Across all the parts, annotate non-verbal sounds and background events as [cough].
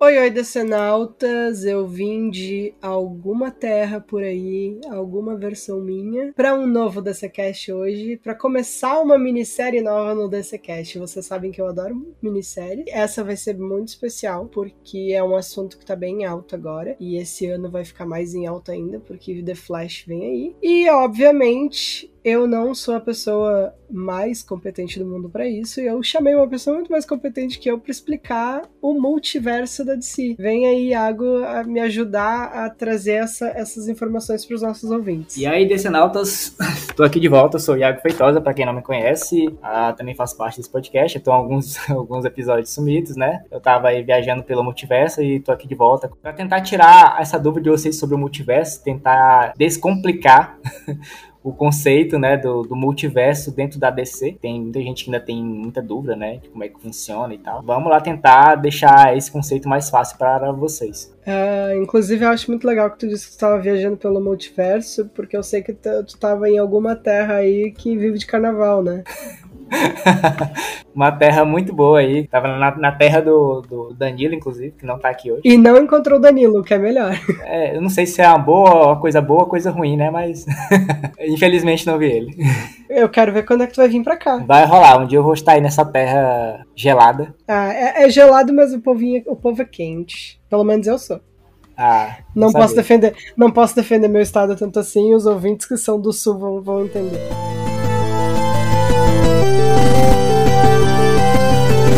Oi, oi, decenautas! Eu vim de alguma terra por aí, alguma versão minha, para um novo DCCast hoje, para começar uma minissérie nova no DCCast. Vocês sabem que eu adoro minissérie. Essa vai ser muito especial, porque é um assunto que tá bem em alta agora, e esse ano vai ficar mais em alta ainda, porque The Flash vem aí. E, obviamente, eu não sou a pessoa mais competente do mundo para isso, e eu chamei uma pessoa muito mais competente que eu para explicar o multiverso da DC. Vem aí, Iago, me ajudar a trazer essa, essas informações para os nossos ouvintes. E aí, Decenautas, [laughs] estou aqui de volta, sou Iago Feitosa, para quem não me conhece, ah, também faço parte desse podcast, estou alguns, [laughs] alguns episódios sumidos, né? Eu tava aí viajando pelo multiverso e estou aqui de volta para tentar tirar essa dúvida de vocês sobre o multiverso, tentar descomplicar [laughs] o conceito, né, do, do, multiverso dentro da DC. Tem muita gente que ainda tem muita dúvida, né, de como é que funciona e tal. Vamos lá tentar deixar esse conceito mais fácil para vocês. Uh, inclusive, eu acho muito legal que tu disse que tu estava viajando pelo multiverso, porque eu sei que tu, tu tava em alguma terra aí que vive de carnaval, né? [laughs] [laughs] uma terra muito boa aí. Tava na, na terra do, do, Danilo, inclusive, que não tá aqui hoje. E não encontrou o Danilo, que é melhor. [laughs] É, eu não sei se é uma boa, uma coisa boa ou coisa ruim, né? Mas [laughs] infelizmente não vi ele. Eu quero ver quando é que tu vai vir pra cá. Vai rolar, um dia eu vou estar aí nessa terra gelada. Ah, é, é gelado, mas o, povinho, o povo é quente. Pelo menos eu sou. Ah, não posso defender, não posso defender meu estado tanto assim, os ouvintes que são do sul vão, vão entender.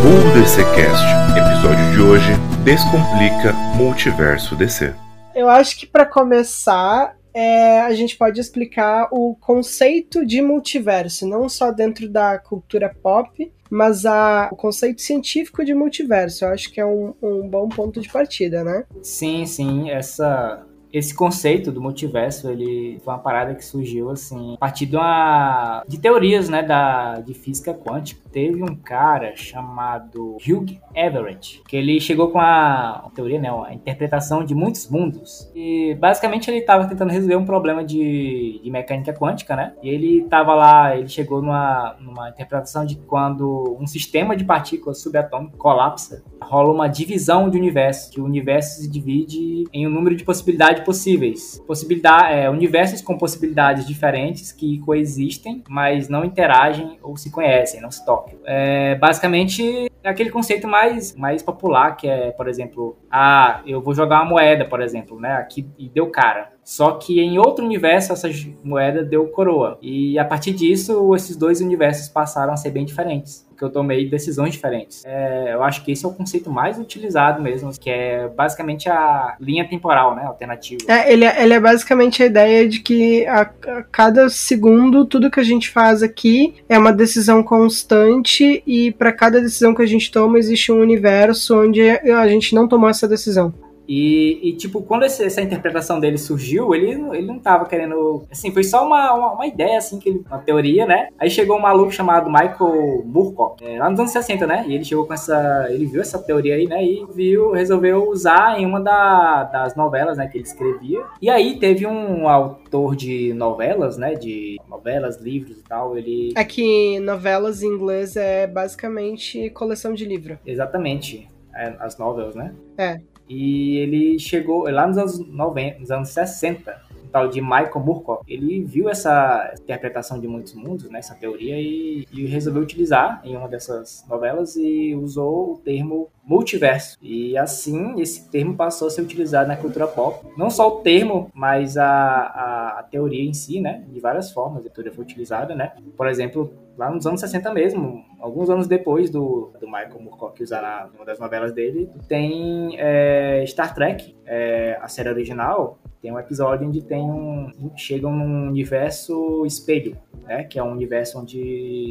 O DCcast, episódio de hoje, Descomplica Multiverso DC. Eu acho que para começar, é, a gente pode explicar o conceito de multiverso, não só dentro da cultura pop, mas a, o conceito científico de multiverso. Eu acho que é um, um bom ponto de partida, né? Sim, sim. Essa esse conceito do multiverso, ele foi uma parada que surgiu assim, a partir de, uma, de teorias, né, da, de física quântica. Teve um cara chamado Hugh Everett, que ele chegou com a, teoria, né, a interpretação de muitos mundos. E basicamente ele estava tentando resolver um problema de, de mecânica quântica, né? E ele estava lá, ele chegou numa, numa interpretação de quando um sistema de partículas subatômicas colapsa, rola uma divisão de universo, que o universo se divide em um número de possibilidades possíveis. Possibilidade, é, universos com possibilidades diferentes que coexistem, mas não interagem ou se conhecem, não se tocam. É, basicamente, é aquele conceito mais, mais popular, que é, por exemplo, ah, eu vou jogar uma moeda, por exemplo, né? Aqui e deu cara. Só que em outro universo essa moeda deu coroa. E a partir disso, esses dois universos passaram a ser bem diferentes. Porque eu tomei decisões diferentes. É, eu acho que esse é o conceito mais utilizado mesmo, que é basicamente a linha temporal, né? Alternativa. É, ele, é, ele é basicamente a ideia de que a, a cada segundo, tudo que a gente faz aqui é uma decisão constante e para cada decisão que a gente toma existe um universo onde a gente não tomou essa decisão. E, e, tipo, quando esse, essa interpretação dele surgiu, ele, ele não tava querendo. Assim, foi só uma, uma, uma, ideia, assim, que ele, uma teoria, né? Aí chegou um maluco chamado Michael Moorcock, é, lá nos anos 60, né? E ele chegou com essa. Ele viu essa teoria aí, né? E viu, resolveu usar em uma da, das novelas, né? Que ele escrevia. E aí teve um autor de novelas, né? De novelas, livros e tal. Ele. É que novelas em inglês é basicamente coleção de livro. Exatamente. É, as novelas, né? É. E ele chegou lá nos anos 90, nos anos 60, um tal de Michael Moorcock. Ele viu essa interpretação de muitos mundos, né, essa teoria, e, e resolveu utilizar em uma dessas novelas e usou o termo multiverso. E assim, esse termo passou a ser utilizado na cultura pop. Não só o termo, mas a, a, a teoria em si, né? De várias formas a teoria foi utilizada, né? Por exemplo, lá nos anos 60 mesmo, alguns anos depois do, do Michael Moorcock usar na, uma das novelas dele, tem é, Star Trek, é, a série original, tem um episódio onde tem um chegam num universo espelho, né? Que é um universo onde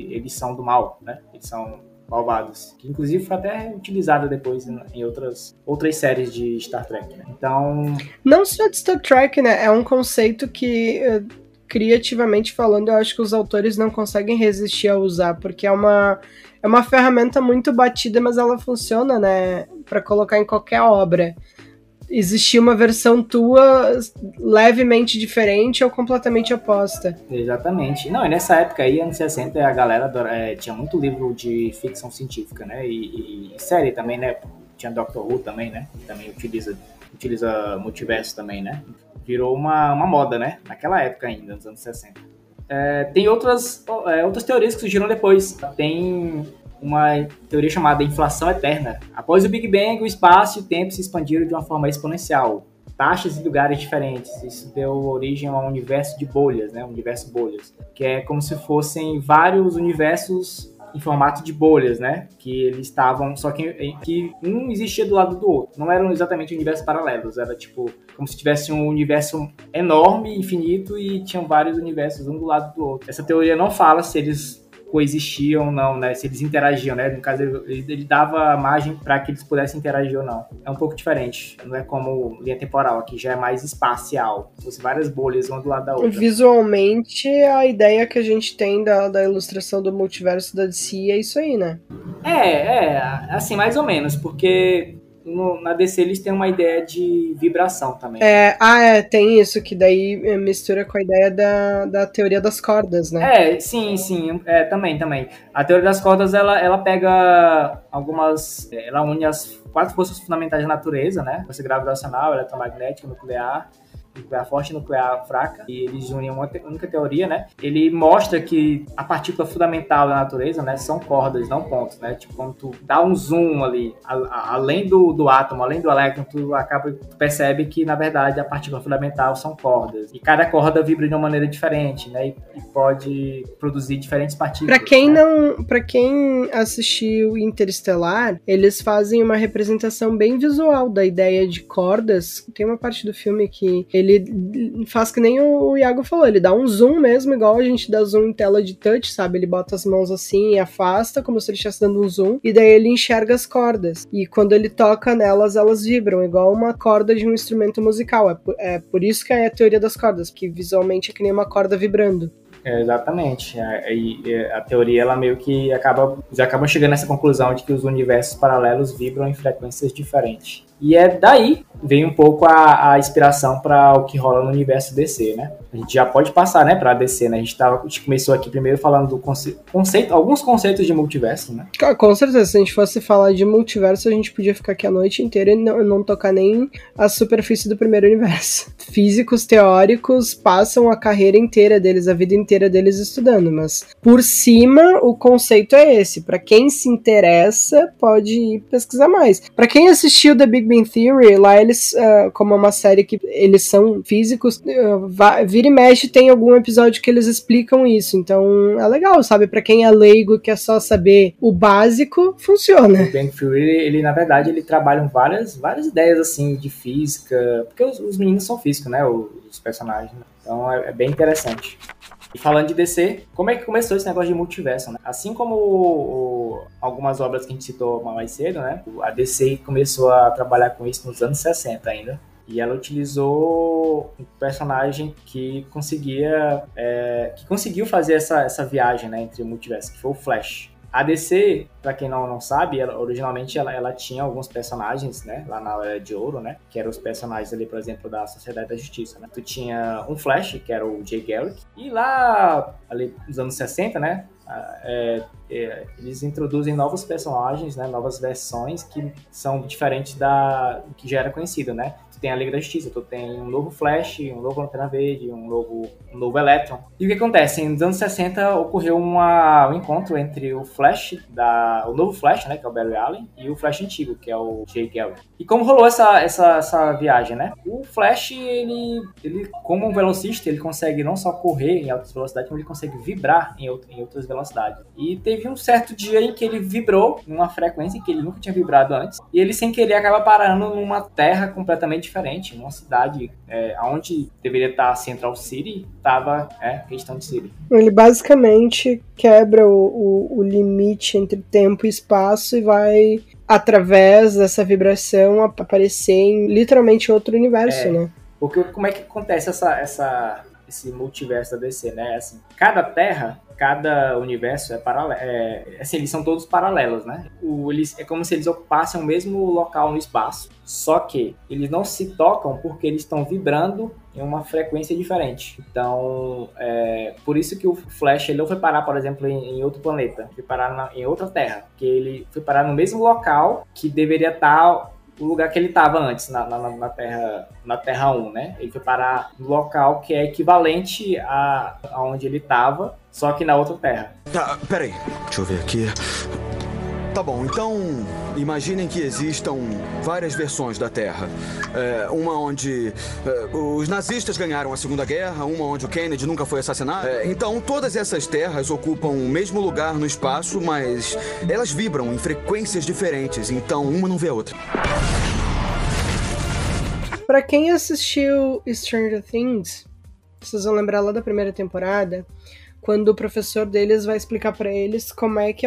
eles são do mal, né? Eles são malvados, que inclusive foi até utilizada depois em outras, outras séries de Star Trek. Né? Então, não só de Star Trek, né? É um conceito que eh, criativamente falando, eu acho que os autores não conseguem resistir a usar, porque é uma é uma ferramenta muito batida, mas ela funciona, né, para colocar em qualquer obra existia uma versão tua levemente diferente ou completamente oposta. Exatamente. Não, e nessa época aí, anos 60, a galera é, tinha muito livro de ficção científica, né? E, e, série também, né? tinha Doctor Who também, né? Também utiliza, utiliza multiverso também, né? Virou uma, uma moda, né? Naquela época ainda, nos anos 60. É, tem outras, é, outras teorias que surgiram depois. Tem uma teoria chamada inflação eterna. Após o Big Bang, o espaço e o tempo se expandiram de uma forma exponencial. Taxas e lugares diferentes. Isso deu origem a um universo de bolhas, né? Um universo bolhas. Que é como se fossem vários universos em formato de bolhas, né? Que eles estavam, só que, que um existia do lado do outro. Não eram exatamente universos paralelos, era tipo como se tivesse um universo enorme, infinito e tinham vários universos um do lado do outro. Essa teoria não fala se eles coexistiam ou não, né? Se eles interagiam, né? No caso, ele, ele dava margem para que eles pudessem interagir ou não. É um pouco diferente. Não é como linha temporal, aqui já é mais espacial. Se fosse várias bolhas, uma do lado da outra. Visualmente, a ideia que a gente tem da, da ilustração do multiverso da DC é isso aí, né? É, é, assim, mais ou menos, porque no, na DC eles têm uma ideia de vibração também. É, ah, é, tem isso, que daí é, mistura com a ideia da, da teoria das cordas, né? É, sim, sim, é, também, também. A teoria das cordas, ela, ela pega algumas, ela une as quatro forças fundamentais da natureza, né? Força gravitacional, eletromagnética, nuclear, nuclear forte e nuclear fraca, e eles unem uma única teoria, né? Ele mostra que a partícula fundamental da natureza, né, são cordas, não pontos, né? Tipo, quando tu dá um zoom ali, a, a, além do, do átomo, além do elétron, tu acaba, tu percebe que, na verdade, a partícula fundamental são cordas. E cada corda vibra de uma maneira diferente, né? E, e pode produzir diferentes partículas. Para quem né? não, para quem assistiu Interestelar, eles fazem uma representação bem visual da ideia de cordas. Tem uma parte do filme que ele ele faz que nem o Iago falou, ele dá um zoom mesmo, igual a gente dá zoom em tela de touch, sabe? Ele bota as mãos assim e afasta, como se ele estivesse dando um zoom, e daí ele enxerga as cordas. E quando ele toca nelas, elas vibram, igual uma corda de um instrumento musical. É por, é por isso que é a teoria das cordas, que visualmente é que nem uma corda vibrando. É, exatamente. A, a, a, teoria, ela meio que acaba, eles acabam chegando nessa conclusão de que os universos paralelos vibram em frequências diferentes. E é daí vem um pouco a, a inspiração para o que rola no universo DC, né? A gente já pode passar, né, para DC, né? A gente, tava, a gente começou aqui primeiro falando do conce conceito, alguns conceitos de multiverso, né? Com certeza, se a gente fosse falar de multiverso, a gente podia ficar aqui a noite inteira e não, não tocar nem a superfície do primeiro universo. [laughs] Físicos teóricos passam a carreira inteira deles, a vida inteira deles estudando, mas por cima o conceito é esse. Para quem se interessa, pode ir pesquisar mais. Para quem assistiu The Big Bang Theory, lá eles, uh, como é uma série que eles são físicos, uh, vira e mexe tem algum episódio que eles explicam isso. Então é legal, sabe? Para quem é leigo e quer só saber o básico, funciona. O Bang Theory, ele na verdade, ele trabalha várias, várias ideias assim de física, porque os, os meninos são físicos, né? Os personagens. Então é, é bem interessante. E falando de DC, como é que começou esse negócio de multiverso, né? Assim como o, algumas obras que a gente citou mais cedo, né? A DC começou a trabalhar com isso nos anos 60 ainda. E ela utilizou um personagem que conseguia, é, que conseguiu fazer essa, essa viagem, né, entre o multiverso, que foi o Flash. A DC, para quem não, não sabe, ela, originalmente ela, ela tinha alguns personagens, né, lá na Era de Ouro, né, que eram os personagens ali, por exemplo, da Sociedade da Justiça, né. Tu tinha um Flash, que era o Jay Garrick, e lá, ali nos anos 60, né, é, é, eles introduzem novos personagens, né, novas versões que são diferentes da que já era conhecido, né? Tem a Liga da Justiça, tu tem um novo Flash, um novo Lanterna Verde, um novo, um novo Electron. E o que acontece? Nos anos 60 ocorreu uma, um encontro entre o Flash, da, o novo Flash, né, que é o Barry Allen, e o Flash antigo, que é o Jay Garrick. E como rolou essa, essa, essa viagem, né? O Flash, ele, ele, como um velocista, ele consegue não só correr em altas velocidades, mas ele consegue vibrar em, outro, em outras velocidades. E teve um certo dia em que ele vibrou numa frequência que ele nunca tinha vibrado antes, e ele sem querer acaba parando numa terra completamente diferente, numa cidade é, onde deveria estar Central City, estava é, questão de City. Ele basicamente quebra o, o, o limite entre tempo e espaço e vai através dessa vibração aparecer em literalmente outro universo, é, né? Porque como é que acontece essa, essa esse multiverso da DC, né? Assim, cada terra, cada universo é paralelo. É, assim, eles são todos paralelos, né? O, eles, é como se eles ocupassem o mesmo local no espaço. Só que eles não se tocam porque eles estão vibrando em uma frequência diferente. Então, é, por isso que o Flash ele não foi parar, por exemplo, em, em outro planeta, foi parar na, em outra Terra, que ele foi parar no mesmo local que deveria estar o lugar que ele estava antes, na, na, na, Terra, na Terra 1, né? Ele foi parar no local que é equivalente a, a onde ele estava, só que na outra Terra. Tá, peraí. Deixa eu ver aqui. Tá bom, então imaginem que existam várias versões da Terra. É, uma onde é, os nazistas ganharam a Segunda Guerra, uma onde o Kennedy nunca foi assassinado. É, então todas essas terras ocupam o mesmo lugar no espaço, mas elas vibram em frequências diferentes, então uma não vê a outra. Para quem assistiu Stranger Things, vocês vão lembrar lá da primeira temporada, quando o professor deles vai explicar para eles como é que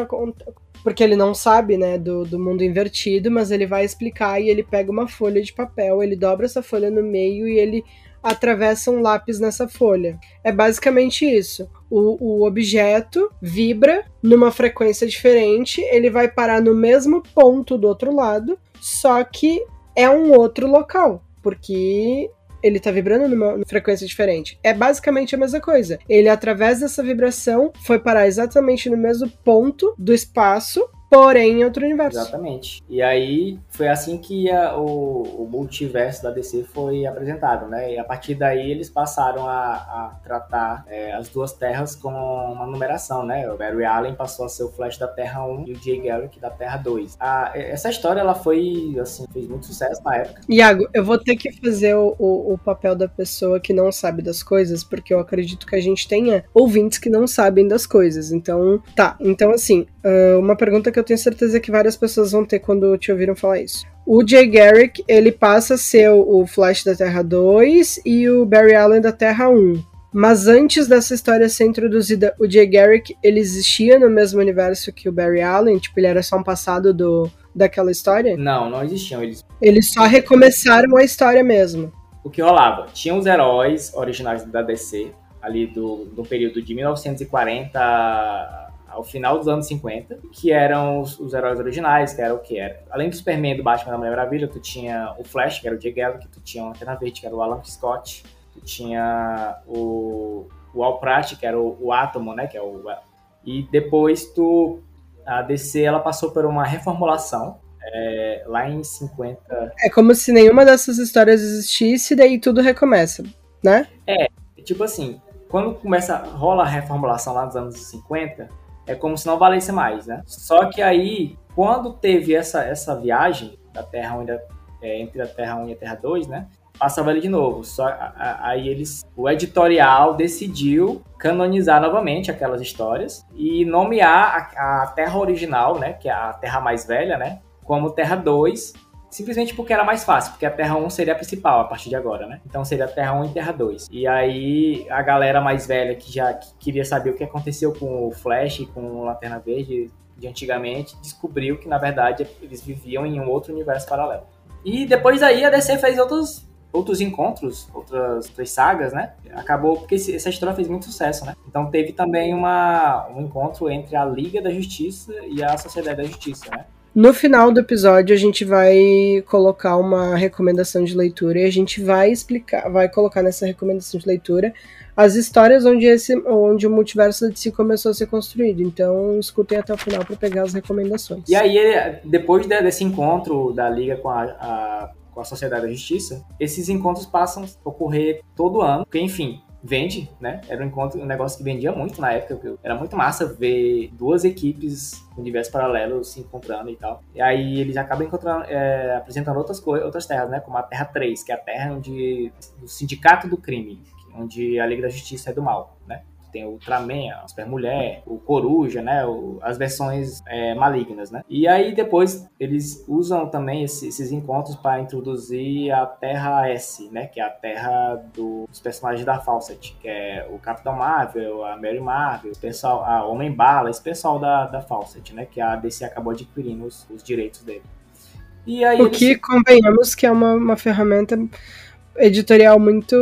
porque ele não sabe, né, do, do mundo invertido, mas ele vai explicar e ele pega uma folha de papel, ele dobra essa folha no meio e ele atravessa um lápis nessa folha. É basicamente isso. O, o objeto vibra numa frequência diferente, ele vai parar no mesmo ponto do outro lado, só que é um outro local, porque ele tá vibrando numa frequência diferente. É basicamente a mesma coisa. Ele, através dessa vibração, foi parar exatamente no mesmo ponto do espaço porém em outro universo. Exatamente. E aí foi assim que a, o, o, multiverso da DC foi apresentado, né? E a partir daí eles passaram a, a tratar é, as duas terras com uma numeração, né? O Barry Allen passou a ser o Flash da Terra 1 e o Jay Garrick da Terra 2. A, essa história, ela foi, assim, fez muito sucesso na época. Iago, eu vou ter que fazer o, o, o papel da pessoa que não sabe das coisas, porque eu acredito que a gente tenha ouvintes que não sabem das coisas. Então, tá. Então, assim, uma pergunta que eu tenho certeza que várias pessoas vão ter quando te ouviram falar isso. O Jay Garrick, ele passa a ser o Flash da Terra 2 e o Barry Allen da Terra 1. Mas antes dessa história ser introduzida, o Jay Garrick, ele existia no mesmo universo que o Barry Allen? Tipo, ele era só um passado do, daquela história? Não, não existiam. Eles... eles só recomeçaram a história mesmo. O que rolava? Tinha os heróis originais da DC, ali do, do período de 1940 ao final dos anos 50, que eram os, os heróis originais, que era o que era. Além do Superman do Batman da Mulher Maravilha, tu tinha o Flash, que era o Jay Garrick, tu tinha o Lanterna Verde, que era o Alan Scott, tu tinha o, o Al Pratt, que era o, o Átomo, né, que é o... E depois tu... A DC, ela passou por uma reformulação, é, lá em 50... É como se nenhuma dessas histórias existisse, daí tudo recomeça, né? É, tipo assim, quando começa, rola a reformulação lá nos anos 50, é como se não valesse mais, né? Só que aí, quando teve essa, essa viagem da Terra 1 da, é, entre a Terra 1 e a Terra 2, né? Passava ele de novo. Só a, aí eles, o editorial decidiu canonizar novamente aquelas histórias e nomear a, a Terra original, né? Que é a Terra mais velha, né? Como Terra 2 simplesmente porque era mais fácil, porque a Terra 1 seria a principal a partir de agora, né? Então seria Terra 1 e Terra 2. E aí a galera mais velha que já que queria saber o que aconteceu com o Flash com o Lanterna Verde de antigamente, descobriu que na verdade eles viviam em um outro universo paralelo. E depois aí a DC fez outros outros encontros, outras, outras sagas, né? Acabou porque essa história fez muito sucesso, né? Então teve também uma, um encontro entre a Liga da Justiça e a Sociedade da Justiça, né? No final do episódio, a gente vai colocar uma recomendação de leitura e a gente vai explicar, vai colocar nessa recomendação de leitura as histórias onde, esse, onde o multiverso de si começou a ser construído. Então, escutem até o final para pegar as recomendações. E aí, depois desse encontro da Liga com a, a, com a Sociedade da Justiça, esses encontros passam a ocorrer todo ano, porque, enfim, vende, né? Era um encontro, um negócio que vendia muito na época. Era muito massa ver duas equipes universos paralelos se encontrando e tal. E aí eles acabam encontrando, é, apresentando outras coisas, outras terras, né? Como a Terra 3, que é a terra onde o Sindicato do Crime, onde a Liga da Justiça é do mal, né? Tem o Ultraman, a Supermulher, o Coruja, né? O, as versões é, malignas, né? E aí depois eles usam também esse, esses encontros para introduzir a Terra S, né? Que é a Terra do, dos personagens da Fawcett, que é o Capitão Marvel, a Mary Marvel, o pessoal, a Homem Bala, esse pessoal da, da Fawcett, né? Que a DC acabou adquirindo os, os direitos dele. E aí o eles... que convenhamos que é uma, uma ferramenta editorial muito,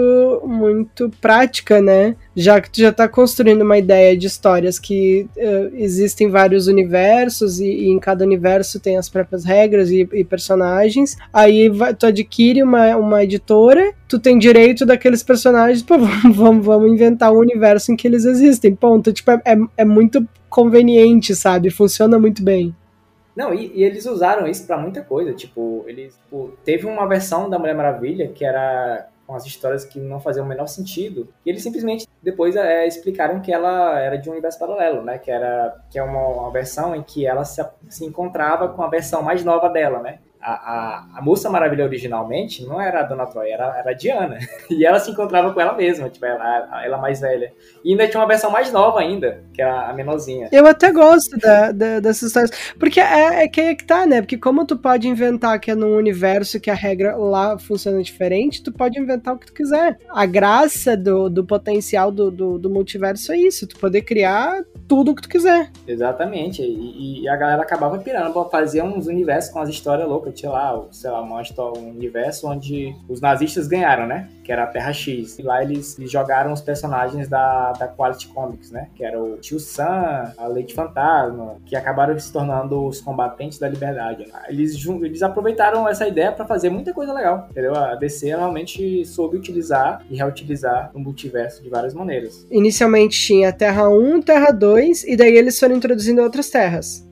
muito prática, né? Já que tu já tá construindo uma ideia de histórias que uh, existem vários universos e, e, em cada universo tem as próprias regras e, e personagens. Aí vai, tu adquire uma, uma editora, tu tem direito daqueles personagens, pô, [laughs] vamos, vamos inventar um universo em que eles existem. Ponto. Tipo, é, é, é muito conveniente, sabe? Funciona muito bem. Não, e, e, eles usaram isso para muita coisa. Tipo, eles. Tipo, teve uma versão da Mulher Maravilha que era com as histórias que não faziam o menor sentido. E eles simplesmente depois é, explicaram que ela era de um universo paralelo, né? Que era que é uma, uma versão em que ela se, se encontrava com a versão mais nova dela, né? A, a, a Moça Maravilha originalmente não era a Dona Troy, era, era a Diana. [laughs] E ela se encontrava com ela mesma, tipo, ela, ela mais velha. E ainda tinha uma versão mais nova ainda, que é a, menorzinha. Eu até gosto da, da, dessas histórias. Porque é, é que é que tá, né? Porque como tu pode inventar que é num universo que a regra lá funciona diferente, tu pode inventar o que tu quiser. A graça do, do potencial do, do, do multiverso é isso, tu poder criar tudo o que tu quiser. Exatamente. E, e a galera acabava pirando, fazer uns universos com as histórias loucas tinha lá, sei lá, uma história, um universo onde os nazistas ganharam, né? Que era a Terra X. E lá eles, eles jogaram os personagens da, da Quality Comics, né? Que era o Tio Sam, a Lady Fantasma, que acabaram se tornando os combatentes da liberdade. Eles, eles aproveitaram essa ideia para fazer muita coisa legal, entendeu? A DC realmente soube utilizar e reutilizar o multiverso de várias maneiras. Inicialmente tinha Terra 1, Terra 2, e daí eles foram introduzindo outras terras.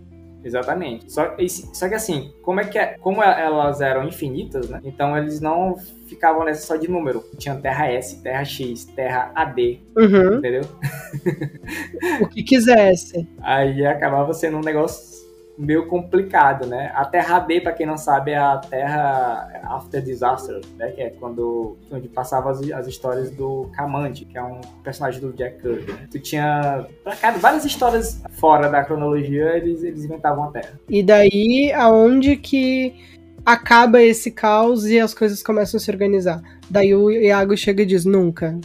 Exatamente. Só, só que assim, como é que é, como elas eram infinitas, né? Então eles não ficavam nessa só de número. Tinha Terra S, Terra X, Terra AD. Uhum. Entendeu? o que quisesse. Aí acabava sendo um negócio meio complicado, né? A Terra D, para quem não sabe, é a Terra After Disaster, né? Que é quando onde passava as, as histórias do Kamandi, que é um personagem do Jack Kirby. Né? Tu tinha pra cá, várias histórias fora da cronologia, eles, eles inventavam a Terra. E daí aonde que acaba esse caos e as coisas começam a se organizar. Daí o Iago chega e diz: nunca,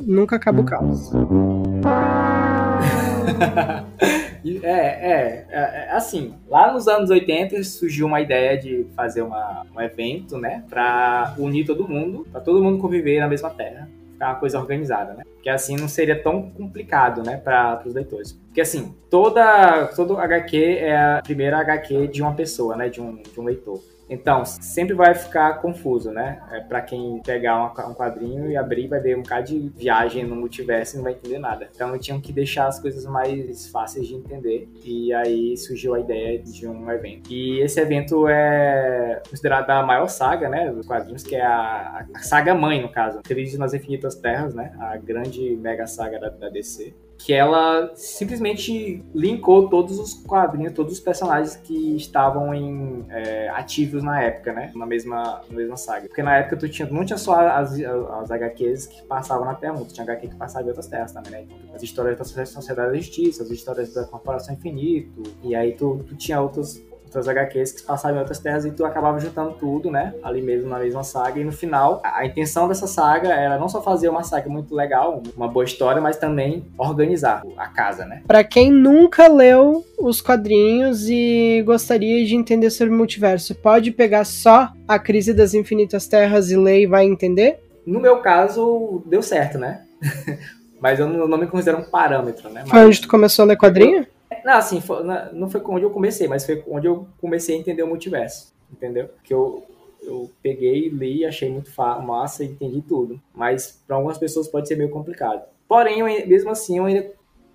nunca acaba o caos. [laughs] É, é, é, é, assim, lá nos anos 80 surgiu uma ideia de fazer uma, um evento, né, pra unir todo mundo, pra todo mundo conviver na mesma terra, ficar uma coisa organizada, né, que assim não seria tão complicado, né, para os leitores. Porque assim, toda, todo HQ é a primeira HQ de uma pessoa, né, de um, de um leitor. Então, sempre vai ficar confuso, né? É para quem pegar um quadrinho e abrir, vai ver um bocado de viagem no multiverso e não vai entender nada. Então, tinham que deixar as coisas mais fáceis de entender. E aí surgiu a ideia de um evento. E esse evento é considerado a maior saga, né? Dos quadrinhos, que é a, a saga mãe, no caso. Crise nas Infinitas Terras, né? A grande mega saga da, da DC que ela simplesmente linkou todos os quadrinhos, todos os personagens que estavam em, é, ativos na época, né? Na mesma, na mesma saga. Porque na época tu tinha, não tinha só as, as HQs que passavam na Terra, tu tinha HQ que passava em outras terras também, né? Então, as histórias da Sociedade da Justiça, as histórias da Corporação Infinito, e aí tu, tu tinha outros outras HQs que passavam em outras terras e tu acabava juntando tudo, né? Ali mesmo na mesma saga. E no final, a intenção dessa saga era não só fazer uma saga muito legal, uma boa história, mas também organizar a casa, né? Para quem nunca leu os quadrinhos e gostaria de entender sobre o multiverso, pode pegar só a crise das infinitas terras e ler e vai entender? No meu caso, deu certo, né? [laughs] mas eu não, me considero um parâmetro, né? Mas... Foi onde tu começou a ler quadrinho? Não, assim, foi, não foi onde eu comecei, mas foi onde eu comecei a entender o multiverso, entendeu? Que eu, eu peguei, li, achei muito massa e entendi tudo. Mas para algumas pessoas pode ser meio complicado. Porém, eu, mesmo assim, eu ainda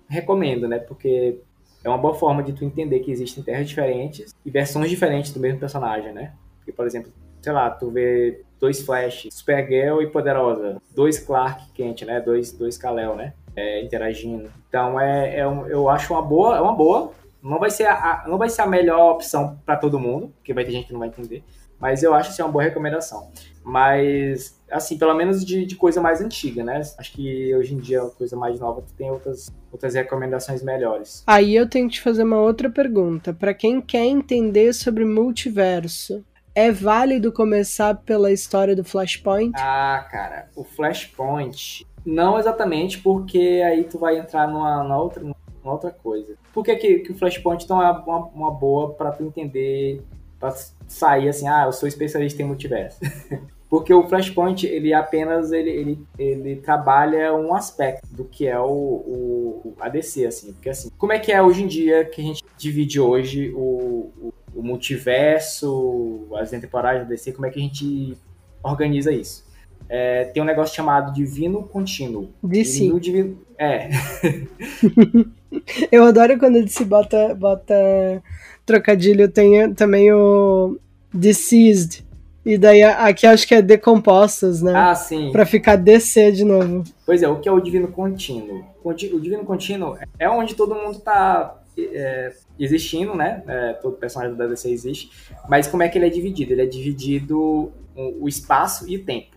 recomendo, né? Porque é uma boa forma de tu entender que existem terras diferentes e versões diferentes do mesmo personagem, né? Porque, por exemplo, sei lá, tu vê dois Flash, Supergirl e Poderosa, dois Clark Kent, né? Dois, dois Kal-El, né? É, interagindo. Então é, é um, eu acho uma boa, é uma boa. Não vai ser a, não vai ser a melhor opção para todo mundo, porque vai ter gente que não vai entender. Mas eu acho que é uma boa recomendação. Mas, assim, pelo menos de, de, coisa mais antiga, né? Acho que hoje em dia, coisa mais nova, tem outras, outras recomendações melhores. Aí eu tenho que te fazer uma outra pergunta. Para quem quer entender sobre multiverso, é válido começar pela história do Flashpoint? Ah, cara, o Flashpoint não exatamente, porque aí tu vai entrar numa, numa outra, numa outra coisa. Por que, que, que o Flashpoint então é uma, uma boa para tu entender, para sair assim, ah, eu sou especialista em multiverso. [laughs] Porque o Flashpoint, ele apenas ele, ele, ele trabalha um aspecto do que é o, o, a DC, assim. Porque assim, como é que é hoje em dia que a gente divide hoje o, o, o multiverso, as temporadas da DC, como é que a gente organiza isso? É, tem um negócio chamado Divino Contínuo. DC. No divino, é. [laughs] Eu adoro quando a DC bota, bota trocadilho. Tem também o Deceased e daí aqui acho que é decompostos, né? Ah, sim. Pra ficar DC de novo. Pois é, o que é o divino contínuo? O divino contínuo é onde todo mundo tá é, existindo, né? É, todo personagem da DC existe. Mas como é que ele é dividido? Ele é dividido o, espaço e o tempo.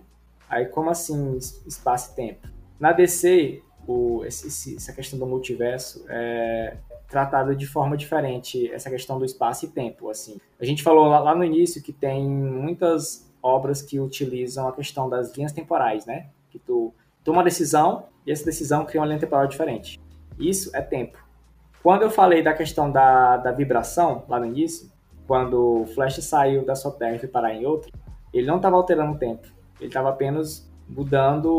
Aí como assim espaço e tempo? Na DC, o, esse, essa questão do multiverso é, tratada de forma diferente essa questão do espaço e tempo, assim. A gente falou lá, lá no início que tem muitas obras que utilizam a questão das linhas temporais, né? Que tu toma uma decisão e essa decisão cria uma linha temporal diferente. Isso é tempo. Quando eu falei da questão da, da vibração, lá no início, quando o Flash saiu da sua Terra e foi parar em outra, ele não estava alterando o tempo. Ele estava apenas mudando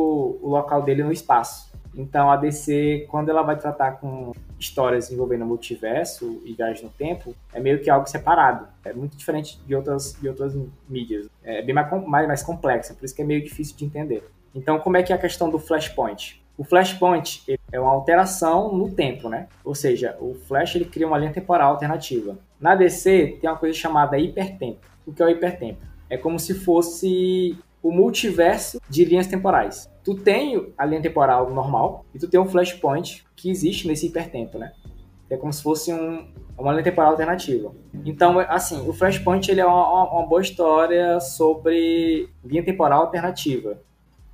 o local dele no espaço. Então a DC, quando ela vai tratar com histórias envolvendo multiverso e viagem no tempo, é meio que algo separado. É muito diferente de outras, de outras mídias. É bem mais, mais, mais complexa, por isso que é meio difícil de entender. Então, como é que é a questão do Flashpoint? O Flashpoint é uma alteração no tempo, né? Ou seja, o Flash ele cria uma linha temporal alternativa. Na DC tem uma coisa chamada hipertempo. O que é o hipertempo? É como se fosse o multiverso de linhas temporais. Tu tem a linha temporal normal e tu tem um flashpoint que existe nesse hipertempo, né? É como se fosse um, uma linha temporal alternativa. Então, assim, o Flashpoint ele é uma, uma boa história sobre linha temporal alternativa.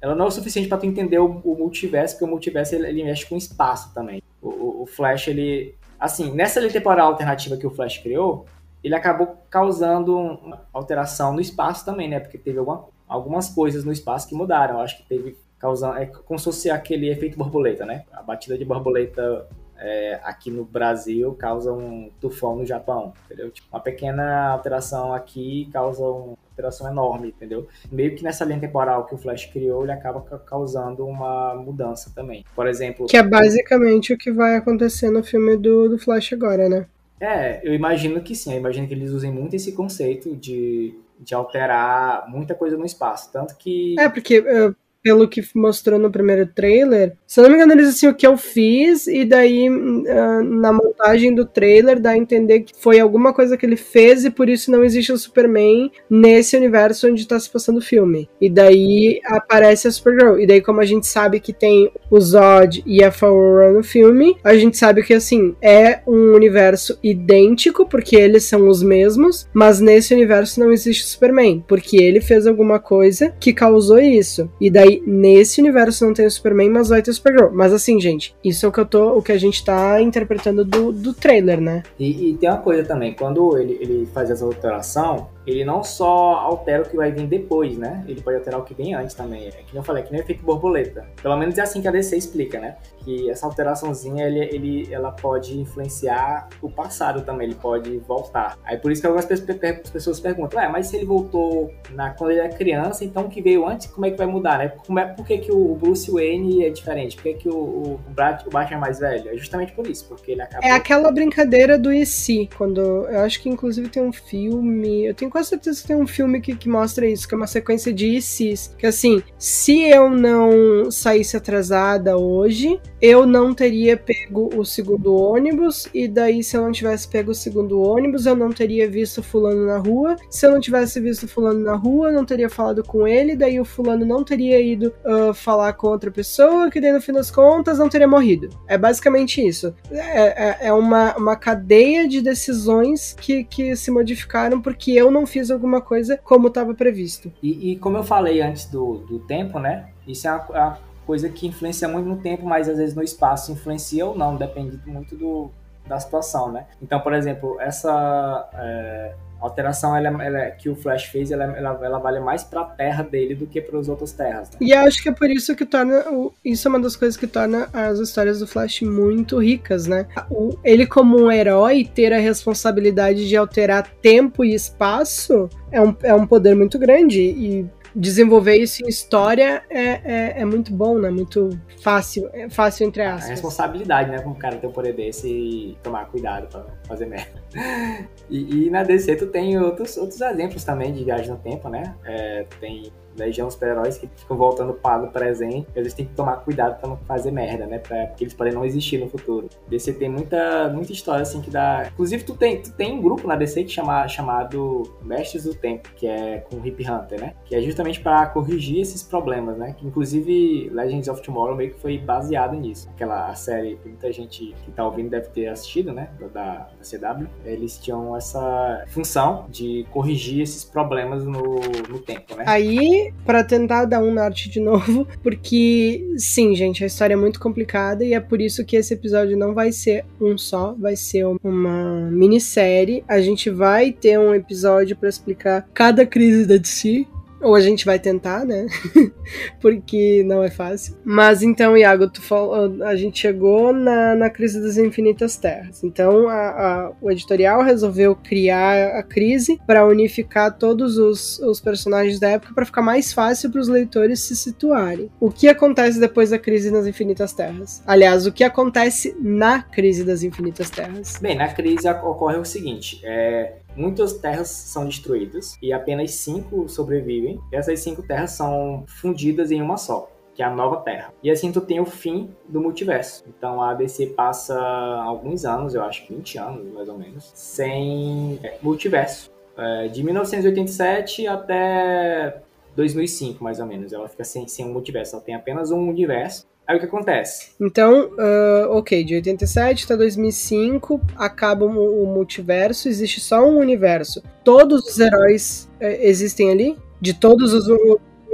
Ela não é o suficiente para tu entender o, o, multiverso, porque o multiverso ele, ele mexe com espaço também. O, o, o, Flash, ele... Assim, nessa linha temporal alternativa que o Flash criou, ele acabou causando uma alteração no espaço também, né? Porque teve alguma, algumas coisas no espaço que mudaram. Eu acho que teve causando. É como se fosse aquele efeito borboleta, né? A batida de borboleta é, aqui no Brasil causa um tufão no Japão, entendeu? Tipo, uma pequena alteração aqui causa uma alteração enorme, entendeu? Meio que nessa linha temporal que o Flash criou, ele acaba causando uma mudança também. Por exemplo. Que é basicamente o que vai acontecer no filme do, do Flash agora, né? É, eu imagino que sim. Eu imagino que eles usem muito esse conceito de de alterar muita coisa no espaço. Tanto que. É, porque uh, pelo que mostrou no primeiro trailer. Se eu não me engano, eles assim, o que eu fiz, e daí uh, na montagem do trailer dá a entender que foi alguma coisa que ele fez e por isso não existe o Superman nesse universo onde tá se passando o filme. E daí aparece a Supergirl. E daí, como a gente sabe que tem o Zod e a Fawora no filme, a gente sabe que assim, é um universo idêntico, porque eles são os mesmos, mas nesse universo não existe o Superman, porque ele fez alguma coisa que causou isso. E daí nesse universo não tem o Superman, mas vai ter o Supergirl. Mas assim, gente, isso é o que eu tô, o que a gente tá interpretando do, do trailer, né? E, e tem uma coisa também, quando ele, ele faz essa alteração, ele não só altera o que vai vir depois, né? Ele pode alterar o que vem antes também. É que eu falei, que nem efeito borboleta. Pelo menos é assim que a DC explica, né? Que essa alteraçãozinha, ele, ele, ela pode influenciar o passado também, ele pode voltar. Aí por isso que algumas pessoas perguntam, ué, mas se ele voltou na, quando ele era criança, então o que veio antes, como é que vai mudar, né? Como é, por que, que o Bruce Wayne é diferente? Por que, que o, o, o Batman é mais velho? É justamente por isso, porque ele acaba... É aquela brincadeira do IC, quando... Eu acho que inclusive tem um filme... Eu tenho quase certeza que tem um filme que, que mostra isso, que é uma sequência de ICs. Que assim, se eu não saísse atrasada hoje, eu não teria pego o segundo ônibus, e daí se eu não tivesse pego o segundo ônibus, eu não teria visto fulano na rua. Se eu não tivesse visto fulano na rua, eu não teria falado com ele, daí o fulano não teria ido uh, falar com outra pessoa, que daí no fim das contas não teria morrido. É basicamente isso. É, é, é uma, uma cadeia de decisões que, que se modificaram porque eu não fiz alguma coisa como estava previsto. E, e, como eu falei antes do, do tempo, né? Isso é uma, uma coisa que influencia muito no tempo, mas às vezes no espaço influencia ou não, depende muito do, da situação, né? Então, por exemplo, essa é, alteração ela, ela, que o Flash fez, ela, ela, ela vale mais para a Terra dele do que para as outras terras. Né? E acho que é por isso que torna isso é uma das coisas que torna as histórias do Flash muito ricas, né? O, ele como um herói ter a responsabilidade de alterar tempo e espaço é um, é um poder muito grande e desenvolver isso em história é, é, é, muito bom, né? Muito fácil, é fácil entre aspas. É responsabilidade, né? Com um cara ter um poder desse e tomar cuidado pra fazer merda. [laughs] E, e, na DC tu tem outros, outros exemplos também de viagem no tempo, né? É, tem Legião super-heróis que ficam voltando para o presente, eles têm que tomar cuidado para não fazer merda, né? Pra, porque eles podem não existir no futuro. DC tem muita, muita história assim que dá. Inclusive, tu tem, tu tem um grupo na DC que chama, chamado Mestres do Tempo, que é com o Hip Hunter, né? Que é justamente para corrigir esses problemas, né? Que inclusive Legends of Tomorrow meio que foi baseado nisso. Aquela série que muita gente que tá ouvindo deve ter assistido, né? Da, da CW. Eles tinham essa função de corrigir esses problemas no, no tempo, né? Aí para tentar dar um norte de novo, porque sim, gente, a história é muito complicada e é por isso que esse episódio não vai ser um só, vai ser uma minissérie. A gente vai ter um episódio para explicar cada crise da DC, ou a gente vai tentar, né? [laughs] Porque não é fácil. Mas então, Iago, tu falou, a gente chegou na, na crise das infinitas terras. Então, a, a, o editorial resolveu criar a crise para unificar todos os, os personagens da época para ficar mais fácil para os leitores se situarem. O que acontece depois da crise nas infinitas terras? Aliás, o que acontece na crise das infinitas terras? Bem, na crise ocorre o seguinte: é, Muitas terras são destruídas e apenas cinco sobrevivem. E essas cinco terras são fundidas em uma só, que é a nova Terra. E assim tu tem o fim do multiverso. Então a ABC passa alguns anos, eu acho que 20 anos mais ou menos, sem é, multiverso. É, de 1987 até 2005, mais ou menos. Ela fica sem, sem um multiverso. Ela tem apenas um universo. Aí o que acontece? Então, uh, ok, de 87 até 2005 acaba o, multiverso, existe só um universo. Todos os heróis uh, existem ali? De todos os,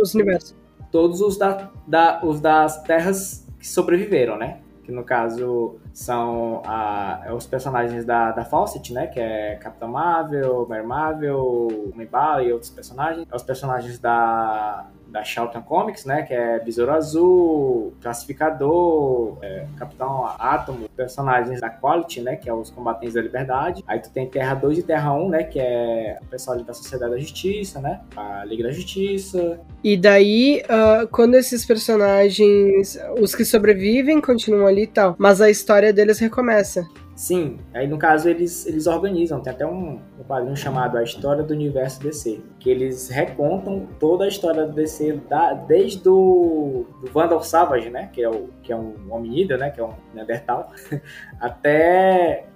os universos? Todos os, da, da, os das terras que sobreviveram, né? Que no caso são a, é os personagens da, da Fawcett, né? Que é Capitão Marvel, Mary Marvel, Homem Bala e outros personagens. É os personagens da da Charlton Comics, né? Que é Besouro Azul, Classificador, é, Capitão Átomo, personagens da Quality, né? Que é os Combatentes da Liberdade. Aí tu tem Terra 2 e Terra 1, né? Que é o pessoal da Sociedade da Justiça, né? A Liga da Justiça. E daí, uh, quando esses personagens, os que sobrevivem, continuam ali e tal, mas a história deles recomeça. Sim, aí no caso eles, eles organizam, tem até um, um quadrinho chamado A História do Universo DC, que eles recontam toda a história do DC, da, desde o do Vandal Savage, né, que é, o, que é um hominídeo, né, que é um Neandertal, [laughs] até